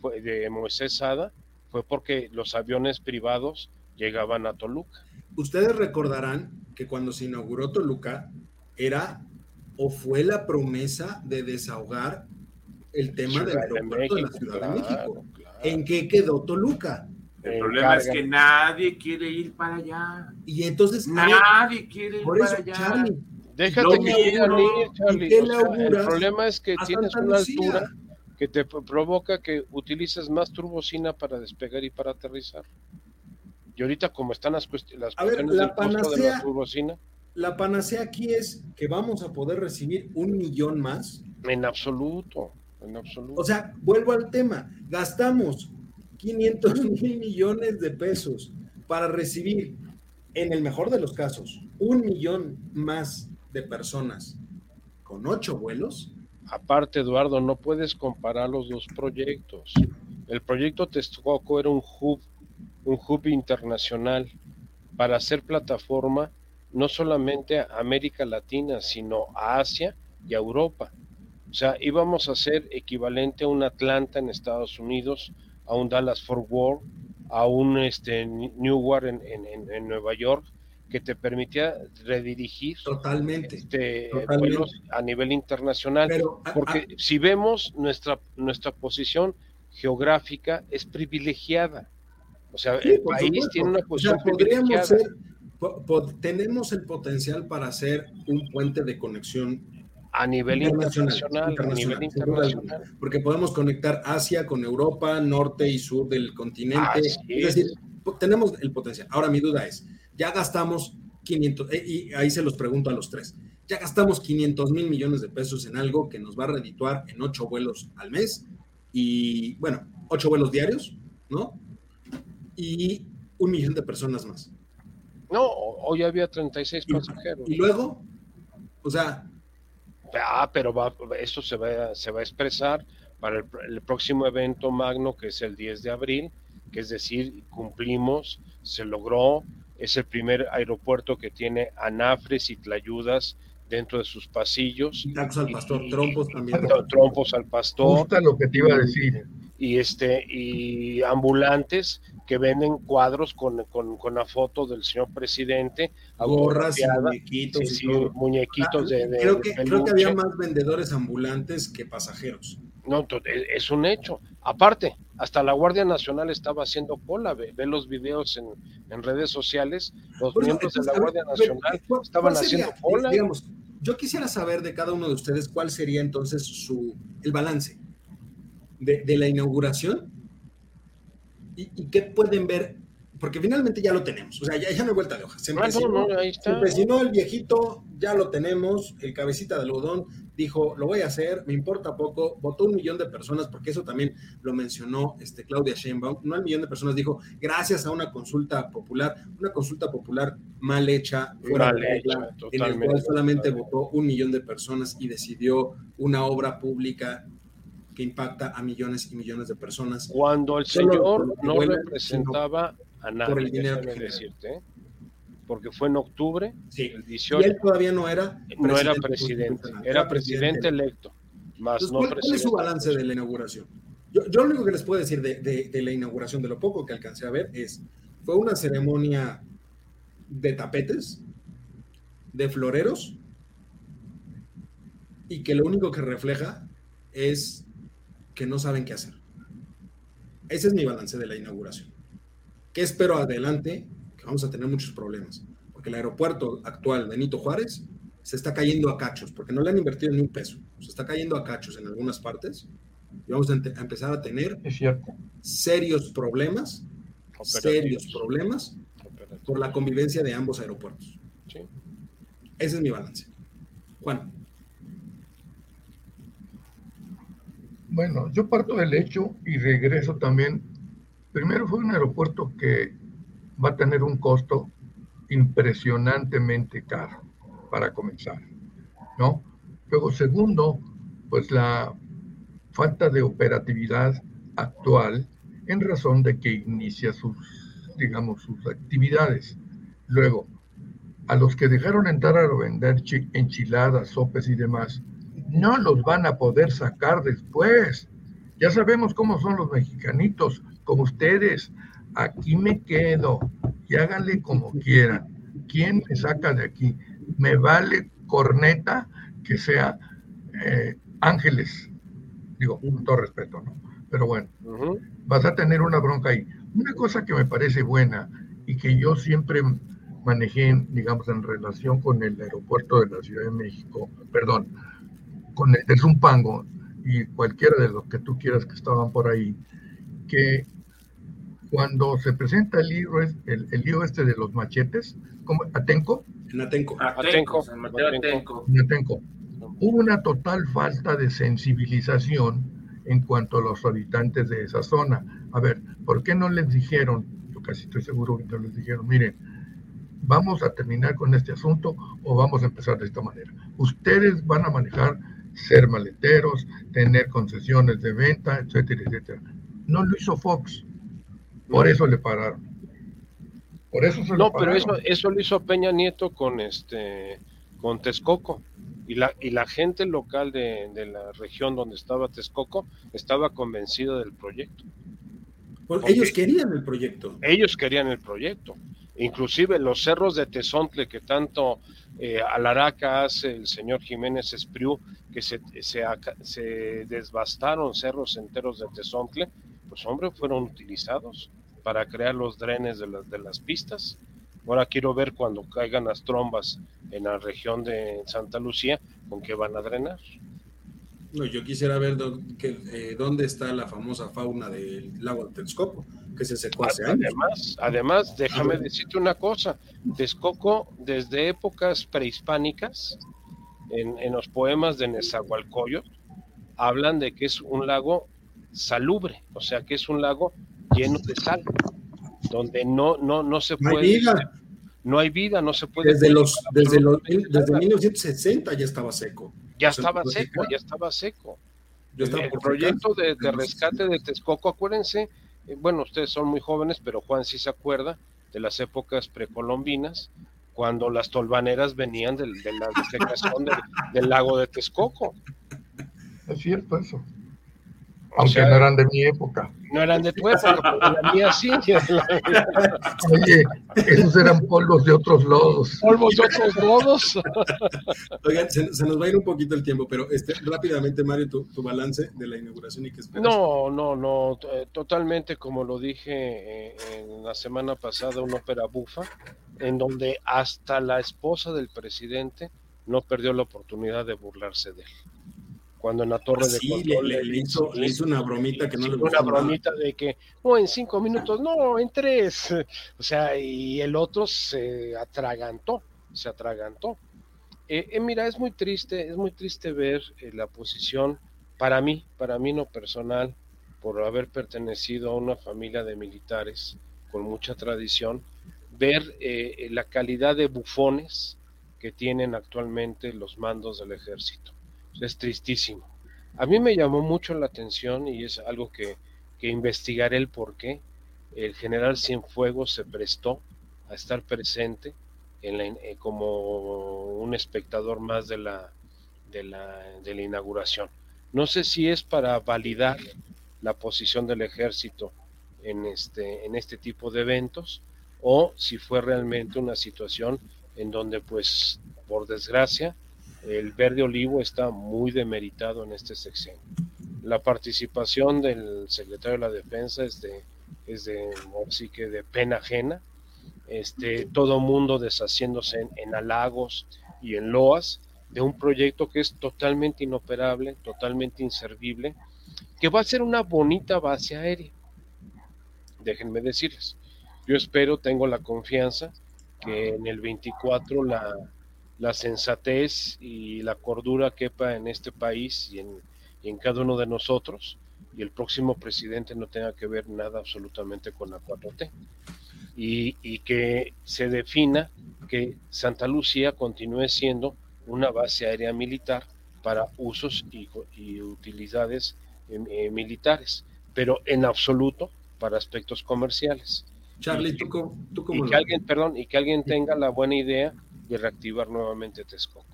fue, de Moisés Sada, fue porque los aviones privados llegaban a Toluca. Ustedes recordarán que cuando se inauguró Toluca, era o fue la promesa de desahogar el tema del aeropuerto de, la Ciudad de México. ¿En qué quedó Toluca? El problema es que nadie quiere ir para allá. Y entonces nadie quiere ir para allá. déjate que Charlie. el problema es que tienes una altura que te provoca que utilices más turbocina para despegar y para aterrizar. Y ahorita como están las, las cuestiones del costo de la turbocina la panacea aquí es que vamos a poder recibir un millón más. En absoluto, en absoluto. O sea, vuelvo al tema, gastamos 500 mil millones de pesos para recibir, en el mejor de los casos, un millón más de personas con ocho vuelos. Aparte, Eduardo, no puedes comparar los dos proyectos. El proyecto Texcoco era un hub, un hub internacional para hacer plataforma no solamente a América Latina, sino a Asia y a Europa. O sea, íbamos a ser equivalente a un Atlanta en Estados Unidos, a un Dallas Fort Worth, a un este, Newark en, en, Nueva York, que te permitía redirigir totalmente, este, vuelos a nivel internacional. porque si vemos nuestra, nuestra posición geográfica es privilegiada. O sea, el país tiene una posición privilegiada. tenemos el potencial para hacer un puente de conexión a nivel internacional, a nivel internacional. Porque podemos conectar Asia con Europa, norte y sur del continente. es. decir, tenemos el potencial. Ahora mi duda es, ya gastamos 500, eh, y ahí se los pregunto a los tres, ya gastamos 500 mil millones de pesos en algo que nos va a redituar en ocho vuelos al mes y, bueno, ocho vuelos diarios, ¿no? Y un millón de personas más. No, hoy había 36 pasajeros. Y luego, o sea, ah, pero va, eso se va, se va a expresar para el, próximo evento magno que es el 10 de abril, que es decir, cumplimos, se logró, es el primer aeropuerto que tiene anafres y tlayudas dentro de sus pasillos. Tacos al pastor, trompos también. Trompos al pastor. Justo lo que te iba a decir. Y, este, y ambulantes que venden cuadros con, con, la foto del señor presidente. Gorras, muñequitos. muñequitos de, creo, que, creo que había más vendedores ambulantes que pasajeros. No, es un hecho. Aparte, hasta la Guardia Nacional estaba haciendo cola. Ve, los videos en, en, redes sociales. Los miembros de la Guardia Nacional estaban haciendo cola. Digamos, yo quisiera saber de cada uno de ustedes cuál sería entonces su el balance de, de la inauguración y, qué pueden ver, porque finalmente ya lo tenemos, o sea, ya, ya no hay vuelta de hoja. Se ah, empecinó, el viejito, ya lo tenemos, el cabecita de algodón dijo, lo voy a hacer, me importa poco, votó un millón de personas, porque eso también lo mencionó este, Claudia Sheinbaum, no al millón de personas, dijo, gracias a una consulta popular, una consulta popular mal hecha, fuera en el cual solamente votó un millón de personas y decidió una obra pública que impacta a millones y millones de personas. Cuando el señor no representaba a nadie, por el dinero que decirte, ¿eh? porque fue en octubre sí. el 18. Y él todavía no era presidente. No era presidente, era presidente electo. Más no ¿cuál, es su balance de la inauguración? Yo, lo único que les puedo decir de, de, la inauguración, de lo poco que alcancé a ver, es, fue una ceremonia de tapetes, de floreros, y que lo único que refleja es que no saben qué hacer. Ese es mi balance de la inauguración. ¿Qué espero adelante? Que vamos a tener muchos problemas, porque el aeropuerto actual Benito Juárez se está cayendo a cachos, porque no le han invertido ni un peso. Se está cayendo a cachos en algunas partes y vamos a, empezar a tener serios problemas, serios problemas por la convivencia de ambos aeropuertos. Ese es mi balance. Juan. Bueno, yo parto del hecho y regreso también. Primero fue un aeropuerto que va a tener un costo impresionantemente caro para comenzar, ¿no? Luego, segundo, pues la falta de operatividad actual en razón de que inicia sus, digamos, sus actividades. Luego, a los que dejaron entrar a vender enchiladas, sopes y demás, no los van a poder sacar después. Ya sabemos cómo son los mexicanitos, como ustedes. Aquí me quedo y háganle como quieran. ¿Quién me saca de aquí? Me vale corneta que sea eh, Ángeles. Digo, con todo respeto, ¿no? Pero bueno, vas a tener una bronca ahí. Una cosa que me parece buena y que yo siempre manejé, digamos, en relación con el aeropuerto de la Ciudad de México, perdón, con el, Zumpango y cualquiera de los que tú quieras que estaban por ahí, que cuando se presenta el libro, el, el libro este de los machetes, como Atenco. En Atenco. Atenco. Atenco. En Atenco. Hubo una total falta de sensibilización en cuanto a los habitantes de esa zona. A ver, ¿por qué no les dijeron, yo casi estoy seguro que no les dijeron, miren, vamos a terminar con este asunto o vamos a empezar de esta manera? Ustedes van a manejar ser maleteros, tener concesiones de venta, etcétera, etcétera. No lo hizo Fox. Por eso le pararon. Por eso se No, pero eso, eso lo hizo Peña Nieto con este con Texcoco. Y la, y la gente local de, la región donde estaba Texcoco estaba convencida del proyecto. ellos querían el proyecto. Ellos querían el proyecto. Inclusive los cerros de Tezontle que tanto eh, Alaraca hace el señor Jiménez Espriu, que se, se, desbastaron cerros enteros de Tezontle, pues hombre, fueron utilizados para crear los drenes de, las de las pistas. Ahora quiero ver cuando caigan las trombas en la región de Santa Lucía, con qué van a drenar. No, yo quisiera ver eh, dónde está la famosa fauna del lago de Texcoco, que se secó hace además, años. Además, déjame decirte una cosa, Texcoco desde épocas prehispánicas, en, en los poemas de Nezahualcóyotl, hablan de que es un lago salubre, o sea que es un lago lleno de sal, donde no, no, no se puede... Hay vida. No hay vida, no se puede... Desde, los, desde, los, desde 1960 ya estaba seco. Ya estaba seco, ya estaba seco. el proyecto de, rescate de Texcoco, acuérdense, eh, bueno, ustedes son muy jóvenes, pero Juan sí se acuerda de las épocas precolombinas, cuando las tolvaneras venían de, la defecación del lago de Texcoco. Es cierto eso. Aunque no eran de mi época. No eran de tu época, pero la mía sí. Oye, esos eran polvos de otros lodos. Polvos de otros lodos. Oigan, se, nos va a ir un poquito el tiempo, pero este, rápidamente, Mario, tu, balance de la inauguración y qué esperas. No, no, no, eh, totalmente como lo dije eh, en la semana pasada, una ópera bufa, en donde hasta la esposa del presidente no perdió la oportunidad de burlarse de él cuando en la torre de control le, hizo, una bromita que no le gustó. Una bromita de que, no, en cinco minutos, no, en tres. O sea, y el otro se atragantó, se atragantó. Eh, eh, mira, es muy triste, es muy triste ver eh, la posición, para mí, para mí no personal, por haber pertenecido a una familia de militares con mucha tradición, ver la calidad de bufones que tienen actualmente los mandos del ejército es tristísimo. A mí me llamó mucho la atención y es algo que, que investigaré el por qué. El general Cienfuegos se prestó a estar presente en eh, como un espectador más de la, de la, de la inauguración. No sé si es para validar la posición del ejército en este, en este tipo de eventos o si fue realmente una situación en donde pues por desgracia el verde olivo está muy demeritado en este sexenio. La participación del secretario de la Defensa es de, es de así que de pena ajena. Este, todo mundo deshaciéndose en, halagos y en loas de un proyecto que es totalmente inoperable, totalmente inservible, que va a ser una bonita base aérea. Déjenme decirles, yo espero, tengo la confianza que en el 24 la, la sensatez y la cordura quepa en este país y en, cada uno de nosotros y el próximo presidente no tenga que ver nada absolutamente con la 4T. Y, que se defina que Santa Lucía continúe siendo una base aérea militar para usos y, utilidades eh, eh, militares, pero en absoluto para aspectos comerciales. Charlie, ¿tú, y que alguien, perdón, y que alguien tenga la buena idea y reactivar nuevamente Texcoco.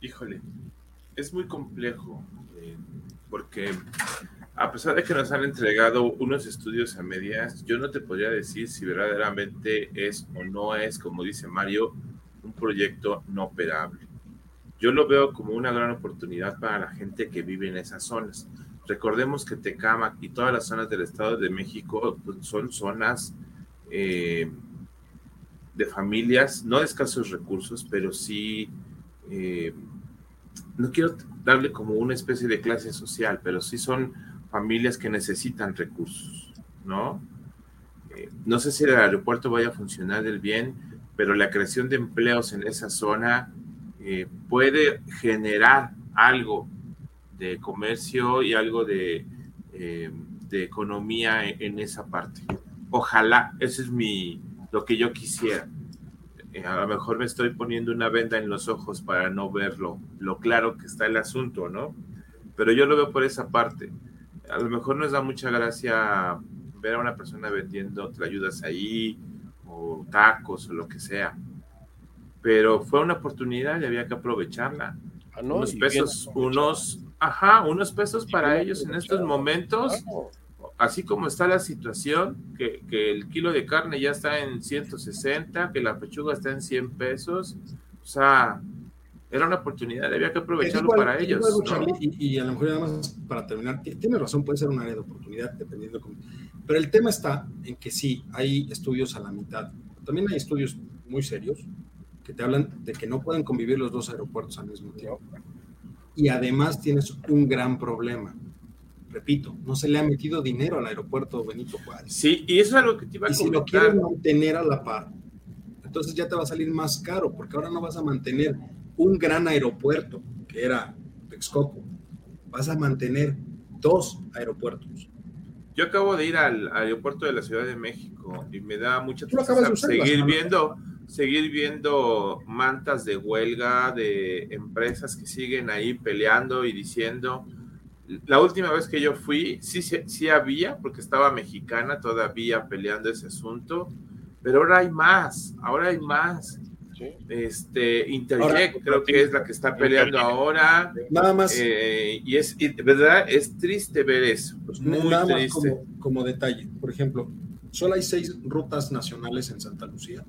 Híjole, es muy complejo, eh, porque a pesar de que nos han entregado unos estudios a medias, yo no te podría decir si verdaderamente es o no es, como dice Mario, un proyecto no operable. Yo lo veo como una gran oportunidad para la gente que vive en esas zonas. Recordemos que Tecama y todas las zonas del Estado de México pues, son zonas eh, de familias, no de escasos recursos, pero sí, eh, no quiero darle como una especie de clase social, pero sí son familias que necesitan recursos, ¿no? Eh, no sé si el aeropuerto vaya a funcionar del bien, pero la creación de empleos en esa zona eh, puede generar algo de comercio y algo de, de economía en esa parte. Ojalá, ese es mi, lo que yo quisiera. Eh, a lo mejor me estoy poniendo una venda en los ojos para no verlo, lo claro que está el asunto, ¿no? Pero yo lo veo por esa parte. A lo mejor nos da mucha gracia ver a una persona vendiendo ayudas ahí, o tacos, o lo que sea. pero fue una oportunidad y había que aprovecharla. Ah, ¿no? unos pesos, unos, ajá, unos pesos para ellos en estos momentos, claro. Así como está la situación, que, que el kilo de carne ya está en 160, que la pechuga está en 100 pesos, o sea, era una oportunidad, había que aprovecharlo igual- para ellos. ¿no? Charlie, y, y a lo mejor nada más para terminar, ti- tiene razón, puede ser un área de oportunidad dependiendo cómo. Pero el tema está en que sí, hay estudios a la mitad. También hay estudios muy serios que te hablan de que no pueden convivir los dos aeropuertos al mismo tiempo. Y además tienes un gran problema. Repito, no se le ha metido dinero al aeropuerto Benito Juárez. Sí, y eso es algo que te iba a Y si lo quieres mantener a la par, entonces ya te va a salir más caro, porque ahora no vas a mantener un gran aeropuerto, que era Texcoco, vas a mantener dos aeropuertos. Yo acabo de ir al aeropuerto de la Ciudad de México y me da mucha tristeza seguir viendo, seguir viendo mantas de huelga de empresas que siguen ahí peleando y diciendo. La última vez que yo fui, sí, sí, sí había, porque estaba mexicana todavía peleando ese asunto, pero ahora hay más, ahora hay más. Sí. Este, Interjet Ahora, creo que es la que está peleando Interjet. ahora. Nada más, eh, y es, y de verdad, es triste ver eso, muy nada más triste. como, como detalle. Por ejemplo, solo hay seis rutas nacionales en Santa Lucía.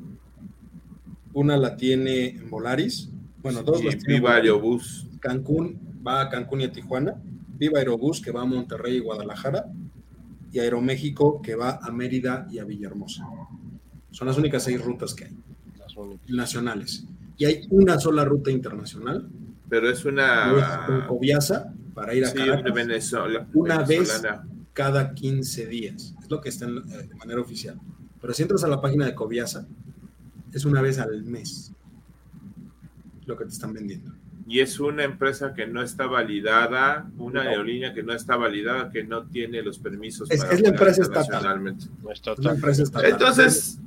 Una la tiene en Volaris. Bueno, dos Sí, las tiene Volaris. Aerobús. Cancún va a Cancún y a Tijuana, Viva Aerobús que va a Monterrey y Guadalajara, y Aeroméxico que va a Mérida y a Villahermosa. Son las únicas seis rutas que hay, nacionales. Y hay una sola ruta internacional, Pero es una. Coviasa, para ir a Sí, Caracas, Venezuela. Una vez. cada 15 días. Es lo que está en- eh, de manera oficial. Pero si entras a la página de Coviasa, es una vez al mes lo que te están vendiendo. Y es una empresa que no está validada, una No. aerolínea que no está validada, que no tiene los permisos. Es- para es la empresa estatal. No Es empresa estatal. Entonces,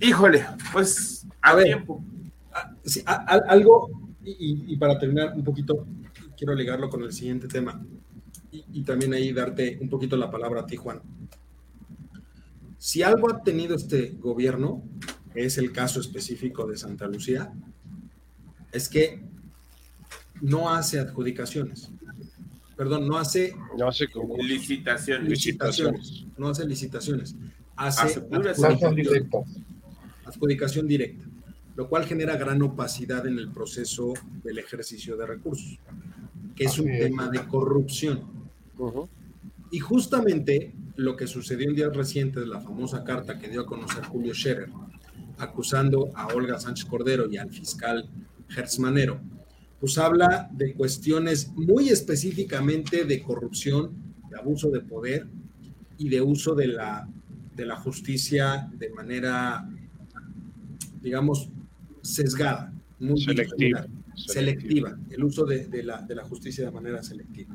híjole, pues a, A ver. tiempo. Ah, sí, a- a- algo, y, y- y para terminar un poquito, quiero ligarlo con el siguiente tema, y, y también ahí darte un poquito la palabra a ti, Juan. Si algo ha tenido este gobierno, que es el caso específico de Santa Lucía, es que no hace adjudicaciones. Perdón, no hace No hace como Licitaciones. licitaciones, no hace licitaciones, hace adjudicación, directa, lo cual genera gran opacidad en el proceso del ejercicio de recursos, que es un Así es. tema de corrupción. Y justamente lo que sucedió en días recientes, la famosa carta que dio a conocer Julio Scherer, acusando a Olga Sánchez Cordero y al fiscal Hertz Manero, pues habla de cuestiones muy específicamente de corrupción, de abuso de poder y de uso de la, de la justicia de manera, digamos, sesgada, muy Selectiva. selectiva, el uso de, de la, de la justicia de manera selectiva.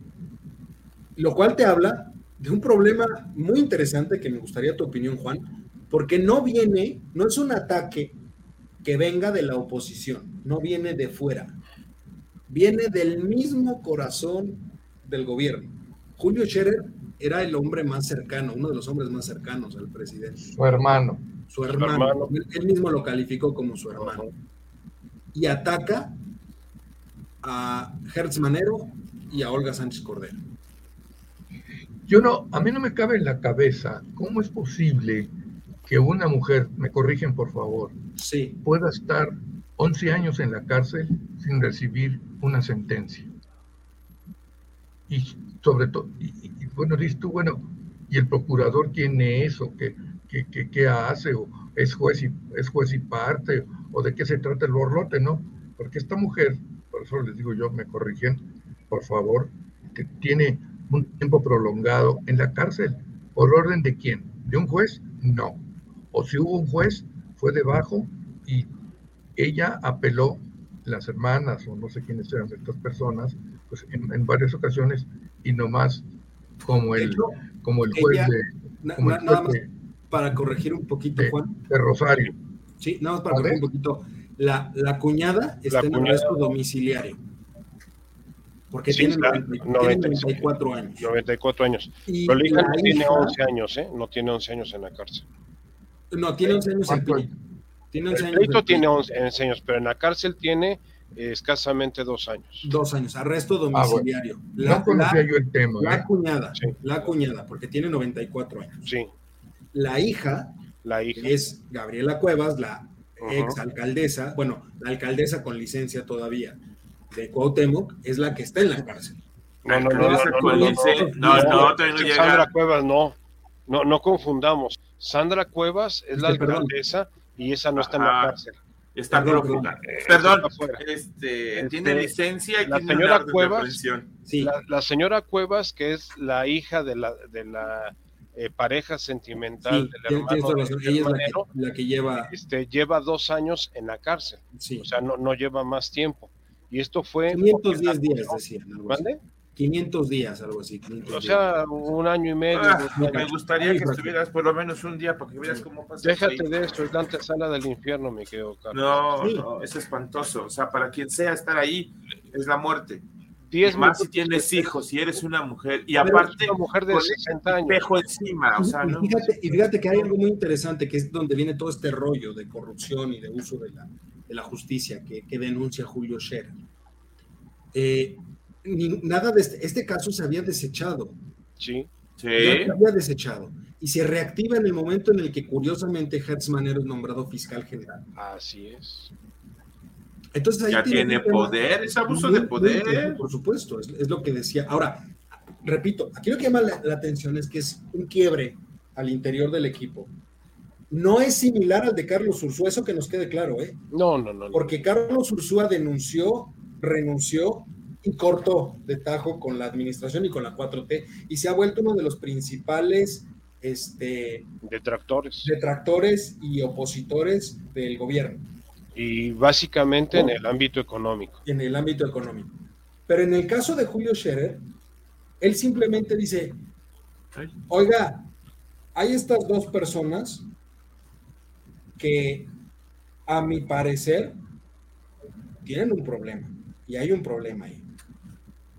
Lo cual te habla de un problema muy interesante que me gustaría tu opinión, Juan, porque no viene, no es un ataque que venga de la oposición, no viene de fuera, viene del mismo corazón del gobierno. Julio Scherer era el hombre más cercano, uno de los hombres más cercanos al presidente, Su hermano. su hermano, hermano. Él, él mismo lo calificó como su hermano y ataca a Hertz Manero y a Olga Sánchez Cordero. Yo no, a mí no me cabe en la cabeza cómo es posible que una mujer, me corrigen por favor, Sí, pueda estar 11 años en la cárcel sin recibir una sentencia. Y sobre todo, y, bueno, dices tú, bueno, ¿y el procurador quién es o qué- qué hace? ¿O es juez, y, es juez y parte? ¿O de qué se trata el borlote? No, porque esta mujer, por eso les digo yo, me corrigen, por favor, que tiene un tiempo prolongado en la cárcel. ¿Por orden de quién? ¿De un juez? No. O si hubo un juez, fue debajo y ella apeló, las hermanas o no sé quiénes eran estas personas, pues en, en varias ocasiones y nomás como el, hecho, como el juez ella- de, como na- el nada juez más de, para corregir un poquito, de- Juan. de Rosario. Sí, nada más para corregir un poquito. La, la cuñada está en cuñada- arresto domiciliario. Porque Sí, tiene, está, 90 tiene 96. 94 años. 94 años. Y Pero la hija la no tiene hija- 11 años, ¿eh? No tiene 11 años en la cárcel. No, tiene 11 años en ¿Cuánto Piña. Tiene 11 años. Tiene 11 años, pero en la cárcel tiene escasamente dos años. Dos años, arresto ah, domiciliario. la, conocía yo el tema. La ¿eh? cuñada, la cuñada, porque tiene 94 años. Sí. La hija, la hija. es Gabriela Cuevas, la ex alcaldesa, bueno, la alcaldesa con licencia todavía de Cuauhtémoc, es la que está en la cárcel. No, no, no, no, no, Sandra Cuevas no, no, no confundamos. Sandra Cuevas es la alcaldesa y esa no está en la cárcel. Está prófuga. Perdón, este, tiene este, licencia y la señora Cuevas, sí. la, señora Cuevas, que es la hija de la, de la eh, pareja sentimental del hermano de, ella es la que, lleva este, lleva dos años en la cárcel. O sea, no, no lleva más tiempo. Y esto fue... 510 días, decían. ¿Mande? 500 días, algo así. o sea, un año y medio. Ah, me gustaría que estuvieras por lo menos un día para que veas cómo pasa. Déjate de esto, es la antesala del infierno, me quedo, Carlos. No, no, es espantoso. O sea, para quien sea estar ahí, es la muerte. Diez más si tienes hijos, si eres una mujer, y aparte, una mujer de 60 años. Espejo encima, o sea, y, fíjate, y fíjate que hay algo muy interesante, que es donde viene todo este rollo de corrupción y de uso de la, de la justicia que, que denuncia Julio Scherer. Eh, nada de este, este, caso se había desechado. Sí. Sí. Se había desechado. Y se reactiva en el momento en el que, curiosamente, Hertz Manero es nombrado fiscal general. Así es. Entonces ahí ya tiene, poder, es abuso de poder. por supuesto, es, lo que decía. Ahora, repito, aquí lo que llama la, atención es que es un quiebre al interior del equipo. No es similar al de Carlos Ursúa, eso que nos quede claro, ¿eh? No, no, no. Porque Carlos Ursúa denunció, renunció y cortó de tajo con la administración y con la 4T y se ha vuelto uno de los principales este, detractores. detractores y opositores del gobierno. Y básicamente en el ámbito económico. En el ámbito económico. Pero en el caso de Julio Scherer, él simplemente dice, oiga, hay estas dos personas que a mi parecer tienen un problema y hay un problema ahí.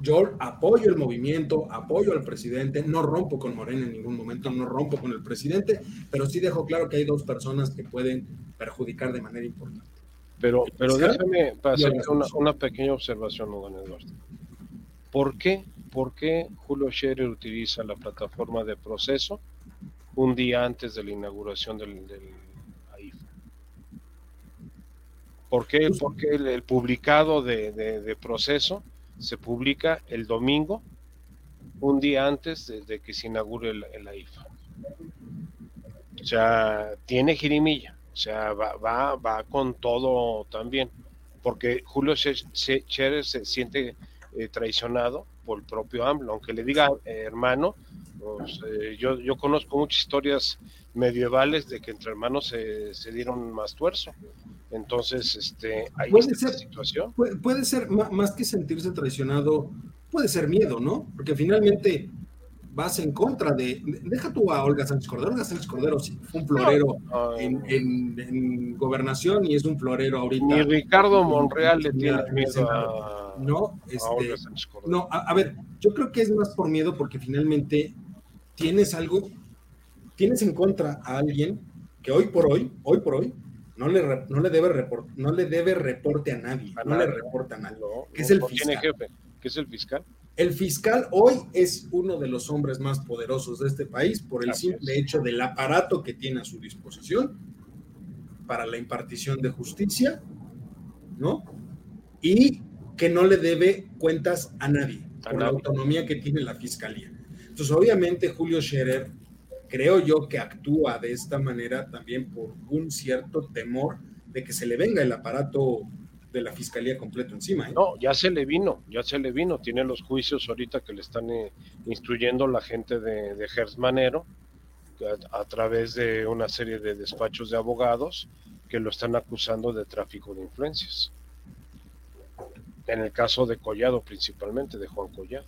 Yo apoyo el movimiento, apoyo al presidente, no rompo con Morena en ningún momento, no rompo con el presidente, pero sí dejo claro que hay dos personas que pueden perjudicar de manera importante. Pero, pero déjame hacer una, pequeña observación, don Eduardo. ¿Por qué, ¿Por qué Julio Scherer utiliza la plataforma de proceso un día antes de la inauguración del, del AIFA? ¿Por qué, pues porque el, publicado de, de proceso se publica el domingo, un día antes de, que se inaugure el, AIFA. O sea, tiene jirimilla, o sea, va, va, va con todo también, porque Julio Scherer se siente eh, traicionado por el propio AMLO, aunque le diga eh, hermano, pues, eh, yo, yo conozco muchas historias medievales de que entre hermanos se, se dieron más tuerzo. Entonces, este, hay puede ser, situación. Puede, ser, más que sentirse traicionado, puede ser miedo, ¿no? Porque finalmente vas en contra de. Deja tú a Olga Sánchez Cordero. Olga Sánchez Cordero fue un florero En, gobernación y es un florero ahorita. Ni Ricardo Monreal le tiene miedo a. No, este, no a, ver, yo creo que es más por miedo porque finalmente tienes algo, tienes en contra a alguien que hoy por hoy, hoy por hoy, no le, no le, debe, report, no le debe reporte a nadie, no le reporta a nadie. ¿Qué es el fiscal? jefe? ¿Qué es el fiscal? El fiscal hoy es uno de los hombres más poderosos de este país por el simple hecho del aparato que tiene a su disposición para la impartición de justicia, ¿no? Y que no le debe cuentas a nadie, por la autonomía que tiene la fiscalía. Entonces, obviamente, Julio Scherer creo yo que actúa de esta manera también por un cierto temor de que se le venga el aparato de la fiscalía completo encima. ¿eh? No, ya se le vino, ya se le vino. Tiene los juicios ahorita que le están eh, instruyendo la gente de, de Gersmanero a, a, través de una serie de despachos de abogados que lo están acusando de tráfico de influencias. En el caso de Collado principalmente, de Juan Collado.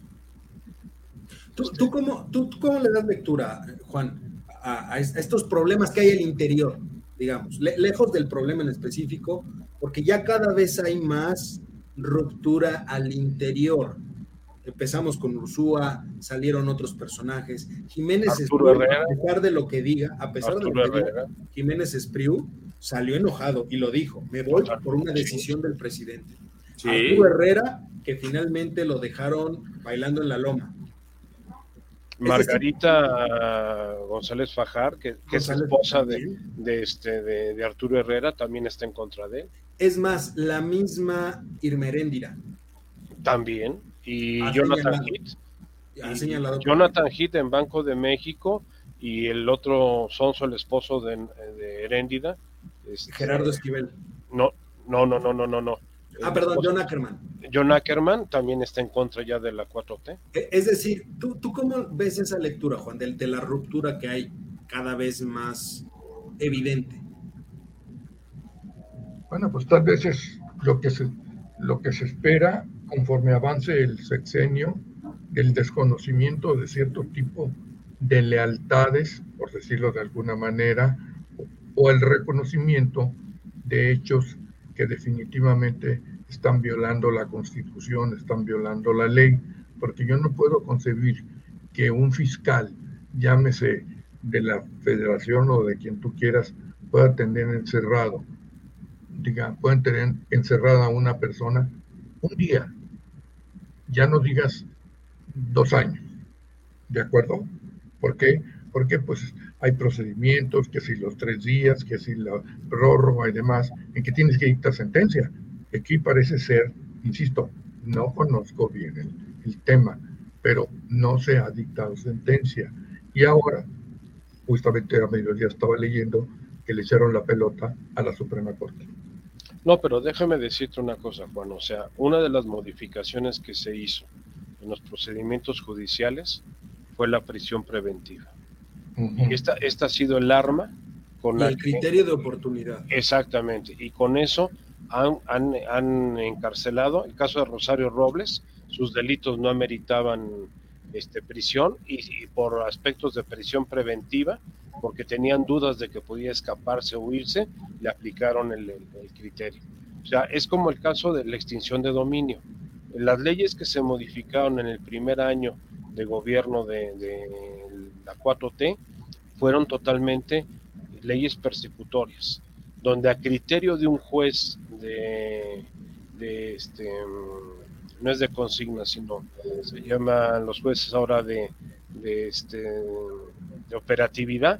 ¿Tú, cómo, tú, cómo, le das lectura, Juan, a, estos problemas que hay al interior, digamos, lejos del problema en específico, porque ya cada vez hay más ruptura al interior Empezamos con Ursúa, salieron otros personajes. Jiménez Espriu, a pesar de lo que diga, a pesar de lo que diga, Jiménez Espriu salió enojado y lo dijo, me voy por una decisión del presidente. Arturo Herrera, que finalmente lo dejaron bailando en la loma. Margarita González Fajar, que, es esposa de, este, de, Arturo Herrera, también está en contra de él. Es más, la misma Irmeréndira. También. Y Jonathan Heath. Jonathan Heath en Banco de México y el otro Sonso, el esposo de, de Heréndida. Este, Gerardo Esquivel. No, no, no, no, no, no, no. Ah, perdón, John Ackerman. John Ackerman también está en contra ya de la 4T. E, es decir, ¿tú, tú cómo ves esa lectura, Juan, de, de la ruptura que hay cada vez más evidente? Bueno, pues tal vez es lo que se, lo que se espera conforme avance el sexenio, el desconocimiento de cierto tipo de lealtades, por decirlo de alguna manera, o el reconocimiento de hechos que definitivamente están violando la constitución, están violando la ley, porque yo no puedo concebir que un fiscal, llámese de la federación o de quien tú quieras, pueda tener encerrado, diga, pueden tener encerrada a una persona un día, ya no digas dos años, ¿de acuerdo? ¿Por qué? Porque pues hay procedimientos, que si los tres días, que si la prórroga y demás, en que tienes que dictar sentencia. Aquí parece ser, insisto, no conozco bien el, tema, pero no se ha dictado sentencia. Y ahora, justamente a mediodía estaba leyendo que le echaron la pelota a la Suprema Corte. No, pero déjame decirte una cosa, Juan. O sea, una de las modificaciones que se hizo en los procedimientos judiciales fue la prisión preventiva. Esta, esta ha sido el arma con el criterio de oportunidad. Exactamente. Y con eso han, han, han, encarcelado, el caso de Rosario Robles, sus delitos no ameritaban este, prisión y, por aspectos de prisión preventiva, porque tenían dudas de que podía escaparse o huirse, le aplicaron el, criterio. O sea, es como el caso de la extinción de dominio. Las leyes que se modificaron en el primer año de gobierno de, de la 4T fueron totalmente leyes persecutorias, donde a criterio de un juez de, de este no es de consigna, sino se llaman los jueces ahora de, de, este, de operatividad,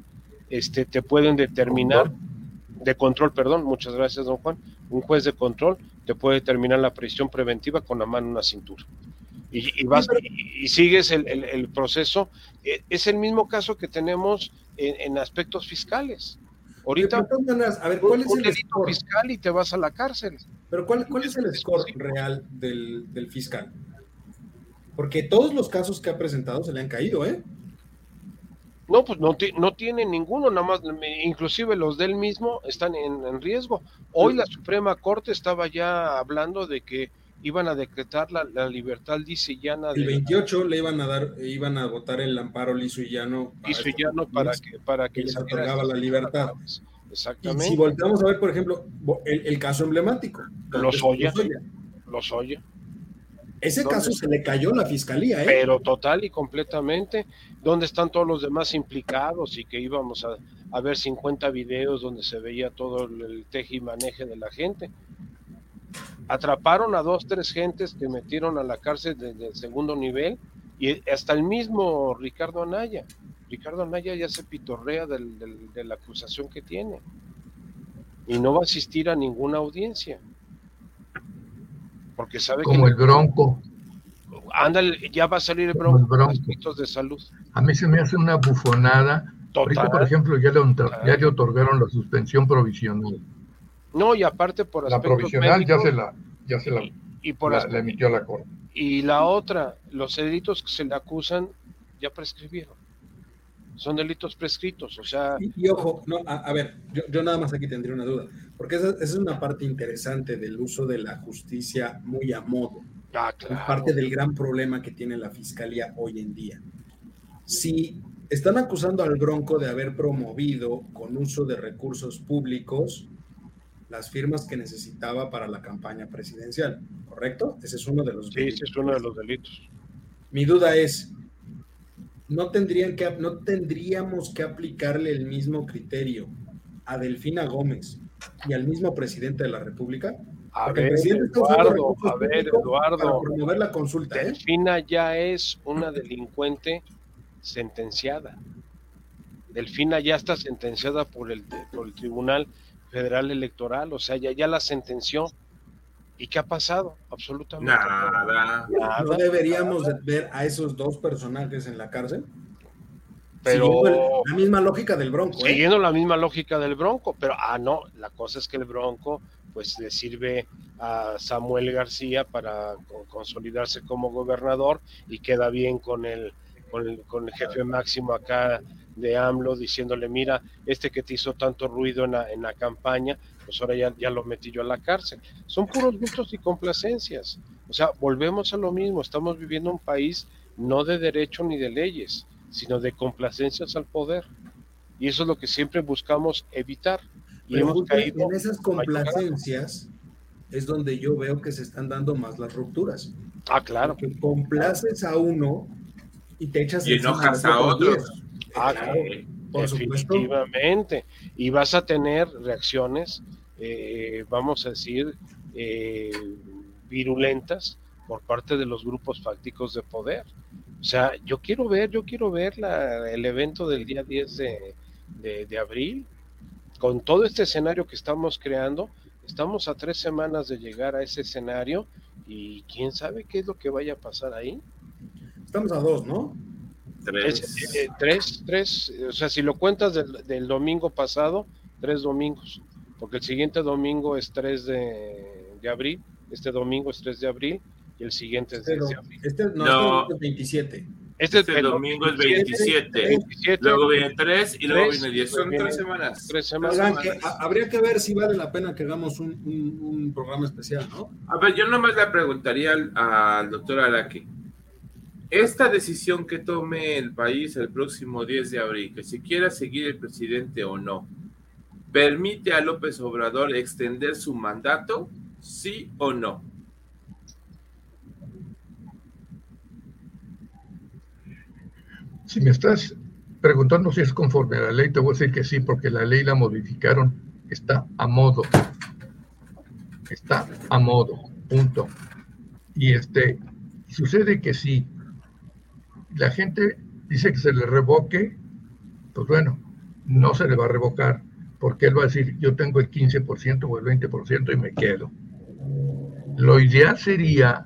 este, te pueden determinar, de control, perdón, muchas gracias, don Juan, un juez de control te puede determinar la prisión preventiva con la mano en la cintura. Y, vas, y, sigues el, el, proceso. E, es el mismo caso que tenemos en, aspectos fiscales. Ahorita, a ver, ¿cuál es el delito fiscal y te vas a la cárcel. Pero ¿cuál, cuál es el score real del, del, fiscal? Porque todos los casos que ha presentado se le han caído, ¿eh? No, pues no, no tiene ninguno, nada más, inclusive los del mismo están en, en riesgo. Hoy la Suprema Corte estaba ya hablando de que iban a decretar la, la libertad lisa y llana. El 28 le iban a dar, iban a votar el amparo liso y llano. Para liso y llano para que, para que les otorgaba la libertad. Exactamente. Y si volteamos a ver, por ejemplo, el, el caso emblemático. Los Oya. Los Oya. Ese caso se le cayó la fiscalía, ¿eh? Pero total y completamente. ¿Dónde están todos los demás implicados? Y que íbamos a, a ver 50 videos donde se veía todo el teje y maneje de la gente atraparon a dos, tres gentes que metieron a la cárcel desde el segundo nivel y hasta el mismo Ricardo Anaya. Ricardo Anaya ya se pitorrea de la acusación que tiene y no va a asistir a ninguna audiencia. Porque sabe Como el bronco. Ándale, ya va a salir el bronco, bronco. de salud. A mí se me hace una bufonada. Ahorita, por ejemplo, ya le, ya le otorgaron la suspensión provisional. No, y aparte por La provisional ya se la, ya se la, y, por la, emitió la Corte. Y la otra, los delitos que se le acusan ya prescribieron. Son delitos prescritos, o sea... Y, ojo, no, a, ver, yo, nada más aquí tendría una duda, porque esa, es una parte interesante del uso de la justicia muy a modo. Ah, claro. Parte del gran problema que tiene la fiscalía hoy en día. Si están acusando al Bronco de haber promovido con uso de recursos públicos las firmas que necesitaba para la campaña presidencial, ¿correcto? Ese es uno de los sí, delitos. ese es uno de los delitos. Mi duda es, ¿no, tendrían que, ¿no tendríamos que aplicarle el mismo criterio a Delfina Gómez y al mismo presidente de la República? A ver, Eduardo, a ver, Eduardo. Para promover la consulta. ¿eh? Delfina ya es una delincuente sentenciada. Delfina ya está sentenciada por el, por el Tribunal Federal Electoral, o sea, ya, ya la sentenció. ¿Y qué ha pasado? Absolutamente nada. ¿No deberíamos ver a esos dos personajes en la cárcel? Pero la misma lógica del Bronco. ¿eh? Siguiendo la misma lógica del Bronco, pero ah, no, la cosa es que el Bronco pues le sirve a Samuel García para consolidarse como gobernador y queda bien con el, con el, con el jefe máximo acá de AMLO diciéndole, mira, este que te hizo tanto ruido en la, en la campaña, pues ahora ya, ya lo metí yo a la cárcel. Son puros gustos y complacencias. O sea, volvemos a lo mismo, estamos viviendo un país no de derecho ni de leyes, sino de complacencias al poder. Y eso es lo que siempre buscamos evitar. Y hemos caído en esas complacencias es donde yo veo que se están dando más las rupturas. Ah, claro. Que complaces a uno y te echas y enojas a otros. Ah, por definitivamente. Y vas a tener reacciones, eh, vamos a decir, eh, virulentas por parte de los grupos fácticos de poder. O sea, yo quiero ver, yo quiero ver la, el evento del día 10 de, de, abril, con todo este escenario que estamos creando, estamos a tres semanas de llegar a ese escenario y quién sabe qué es lo que vaya a pasar ahí. Estamos a dos, ¿no? Tres. Eh, tres, tres, o sea, si lo cuentas del, domingo pasado, tres domingos, porque el siguiente domingo es 3 de, de abril, este domingo es 3 de abril, y el siguiente es 10 este de abril. Este, no, Este es 27. Este, este domingo es 27, luego viene 3 y luego viene 10. Son tres semanas. Tres semanas. habría que ver si vale la pena que hagamos un, un, programa especial, ¿no? A ver, yo nomás le preguntaría al, al doctor Araque. Esta decisión que tome el país el próximo 10 de abril, que si quiera seguir el presidente o no, ¿permite a López Obrador extender su mandato? ¿Sí o no? Si me estás preguntando si es conforme a la ley, te voy a decir que sí, porque la ley la modificaron, está a modo. Está a modo, punto. Y este, sucede que sí, la gente dice que se le revoque, pues bueno, no se le va a revocar, porque él va a decir, yo tengo el 15% o el 20% y me quedo. Lo ideal sería,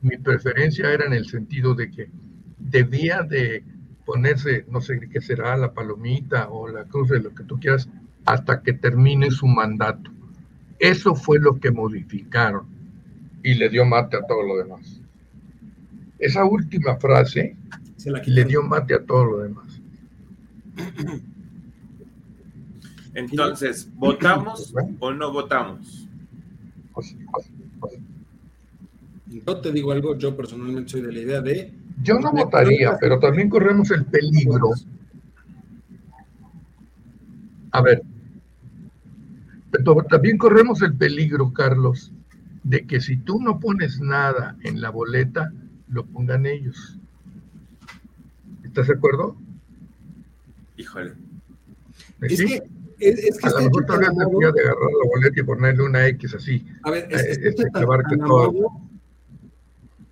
mi preferencia era en el sentido de que debía de ponerse, no sé qué será, la palomita o la cruz de lo que tú quieras, hasta que termine su mandato. Eso fue lo que modificaron y le dio mate a todo lo demás. Esa última frase le dio mate a todo lo demás. Entonces, ¿votamos o no votamos? Pues, pues, pues. Yo te digo algo, yo personalmente soy de la idea de yo no votaría, pero también corremos el peligro. A ver, pero también corremos el peligro, Carlos, de que si tú no pones nada en la boleta, lo pongan ellos. ¿Estás de acuerdo? Híjole. Es que, es, que a lo mejor todavía tendría de agarrar la boleta y ponerle una X así. A ver, es, que, este,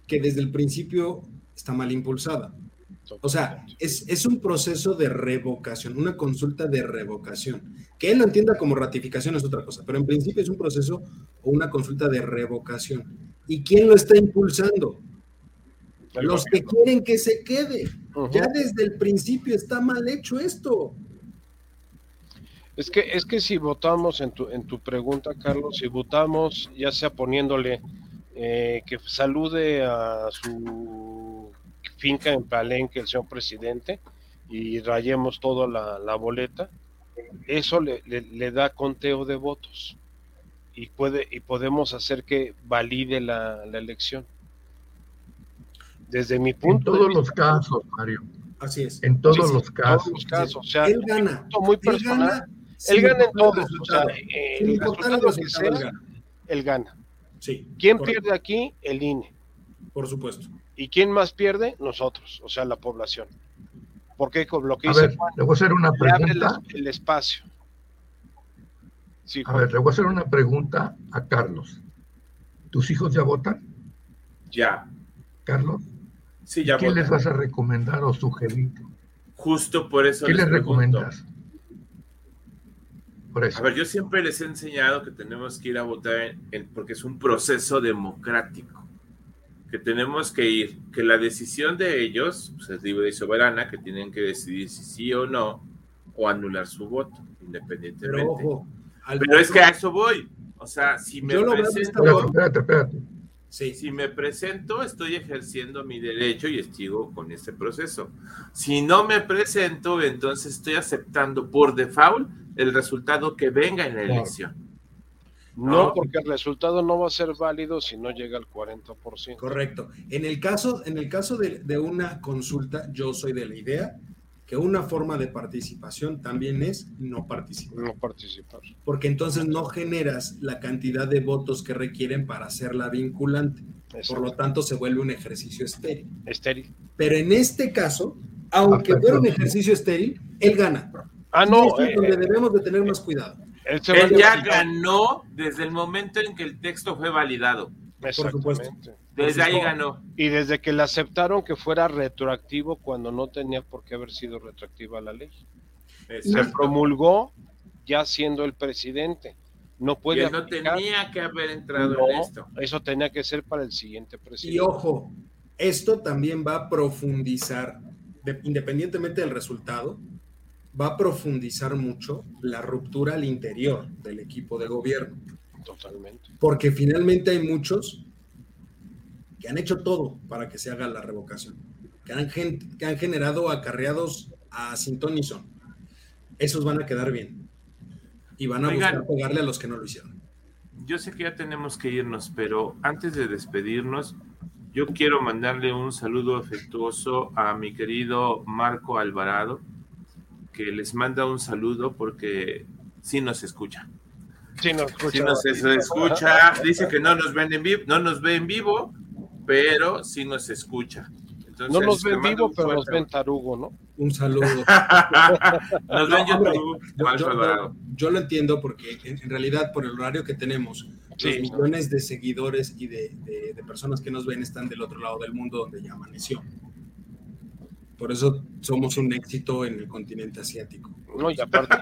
que desde el principio está mal impulsada. O sea, es, es, un proceso de revocación, una consulta de revocación. Que él lo entienda como ratificación es otra cosa, pero en principio es un proceso o una consulta de revocación. ¿Y quién lo está impulsando? Los que quieren que se quede. Ya desde el principio está mal hecho esto. Es que, es que si votamos en tu, en tu pregunta, Carlos, si votamos, ya sea poniéndole eh, que salude a su finca en Palenque el señor presidente y rayemos toda la, boleta, eso le, da conteo de votos y puede y podemos hacer que valide la, elección. Desde mi punto en todos los casos, Mario. Así es. En todos los casos. Todos los casos. O sea, él gana. Muy personal. Él gana, en todos. O sea, el resultado que sea, él gana. ¿Quién pierde aquí? El INE. Por supuesto. ¿Y quién más pierde? Nosotros, o sea, la población. Porque con lo que a ver, le voy a hacer una pregunta. El, el, espacio. Sí, a ver, le voy a hacer una pregunta a Carlos. ¿Tus hijos ya votan? Ya. Carlos. Sí, ya ¿Qué les vas a recomendar o sugerir? Justo por eso. ¿Qué les, les recomiendas? Por eso. A ver, yo siempre les he enseñado que tenemos que ir a votar en, porque es un proceso democrático. Que tenemos que ir, que la decisión de ellos pues, es libre y soberana, que tienen que decidir si sí o no, o anular su voto, independientemente. Pero, ojo, Pero es que a eso voy. O sea, si me yo presento. Espérate, espérate, espérate. Sí. Si me presento, estoy ejerciendo mi derecho y estigo con este proceso. Si no me presento, entonces estoy aceptando por default el resultado que venga en la elección. No, porque el resultado no va a ser válido si no llega al 40%. Correcto. En el caso, en el caso de, de una consulta, yo soy de la idea que una forma de participación también es no participar. No participar. Porque entonces no generas la cantidad de votos que requieren para hacerla vinculante. Por lo tanto, se vuelve un ejercicio estéril. Estéril. Pero en este caso, aunque ah, fuera un ejercicio estéril, él gana. Ah, no. es donde eh, debemos de tener más cuidado. Él, él ya ganó desde el momento en que el texto fue validado. Por supuesto. Desde ahí ganó. Y desde que le aceptaron que fuera retroactivo cuando no tenía por qué haber sido retroactiva la ley. Se promulgó ya siendo el presidente. No puede. Y él no tenía que haber entrado en esto. Eso tenía que ser para el siguiente presidente. Y ojo, esto también va a profundizar, independientemente del resultado, va a profundizar mucho la ruptura al interior del equipo de gobierno. Totalmente. Porque finalmente hay muchos que han hecho todo para que se haga la revocación, que han, que han generado acarreados a Sintonison. Esos van a quedar bien y van a buscar pegarle a los que no lo hicieron. Yo sé que ya tenemos que irnos, pero antes de despedirnos, yo quiero mandarle un saludo afectuoso a mi querido Marco Alvarado, que les manda un saludo porque sí nos escucha. Sí nos escucha. Sí nos escucha. Dice que no nos ven en vivo, no nos ve en vivo, pero sí nos escucha. no nos ven vivo, pero nos ven tarugo, ¿no? Un saludo. nos ven YouTube, yo, yo, lo entiendo porque en, realidad por el horario que tenemos, los millones de seguidores y de, de, personas que nos ven están del otro lado del mundo donde ya amaneció. Por eso somos un éxito en el continente asiático. No, y aparte,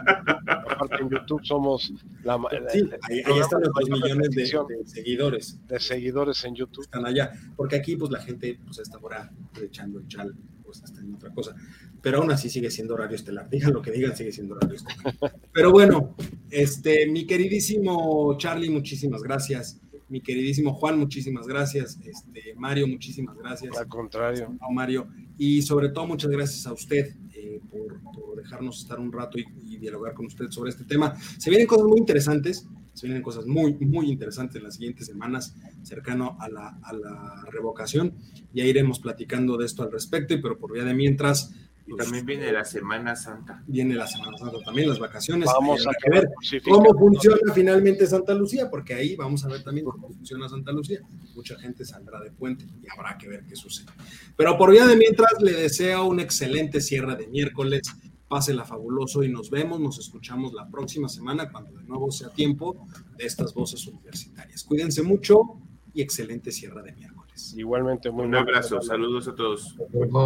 en YouTube somos la, sí, ahí, están los dos millones de, seguidores. De seguidores en YouTube. Están allá. Porque aquí, pues la gente pues está ahora echando el chal, pues está en otra cosa. Pero aún así sigue siendo horario estelar. Digan lo que digan, sigue siendo horario estelar. Pero bueno, este, mi queridísimo Charlie, muchísimas gracias. Mi queridísimo Juan, muchísimas gracias. Este, Mario, muchísimas gracias. Al contrario. Mario. Y sobre todo, muchas gracias a usted eh, por, dejarnos estar un rato y, dialogar con usted sobre este tema. Se vienen cosas muy interesantes, se vienen cosas muy, muy interesantes en las siguientes semanas, cercano a la, a la revocación. Ya iremos platicando de esto al respecto, pero por vía de mientras, y también viene la Semana Santa. Viene la Semana Santa también, las vacaciones. Vamos a ver cómo funciona finalmente Santa Lucía, porque ahí vamos a ver también cómo funciona Santa Lucía. Mucha gente saldrá de puente y habrá que ver qué sucede. Pero por vía de mientras, le deseo un excelente cierre de miércoles. Pásela fabuloso y nos vemos, nos escuchamos la próxima semana cuando de nuevo sea tiempo de estas voces universitarias. Cuídense mucho y excelente cierre de miércoles. Igualmente, muy Un abrazo, saludos a todos.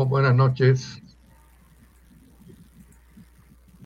buenas noches.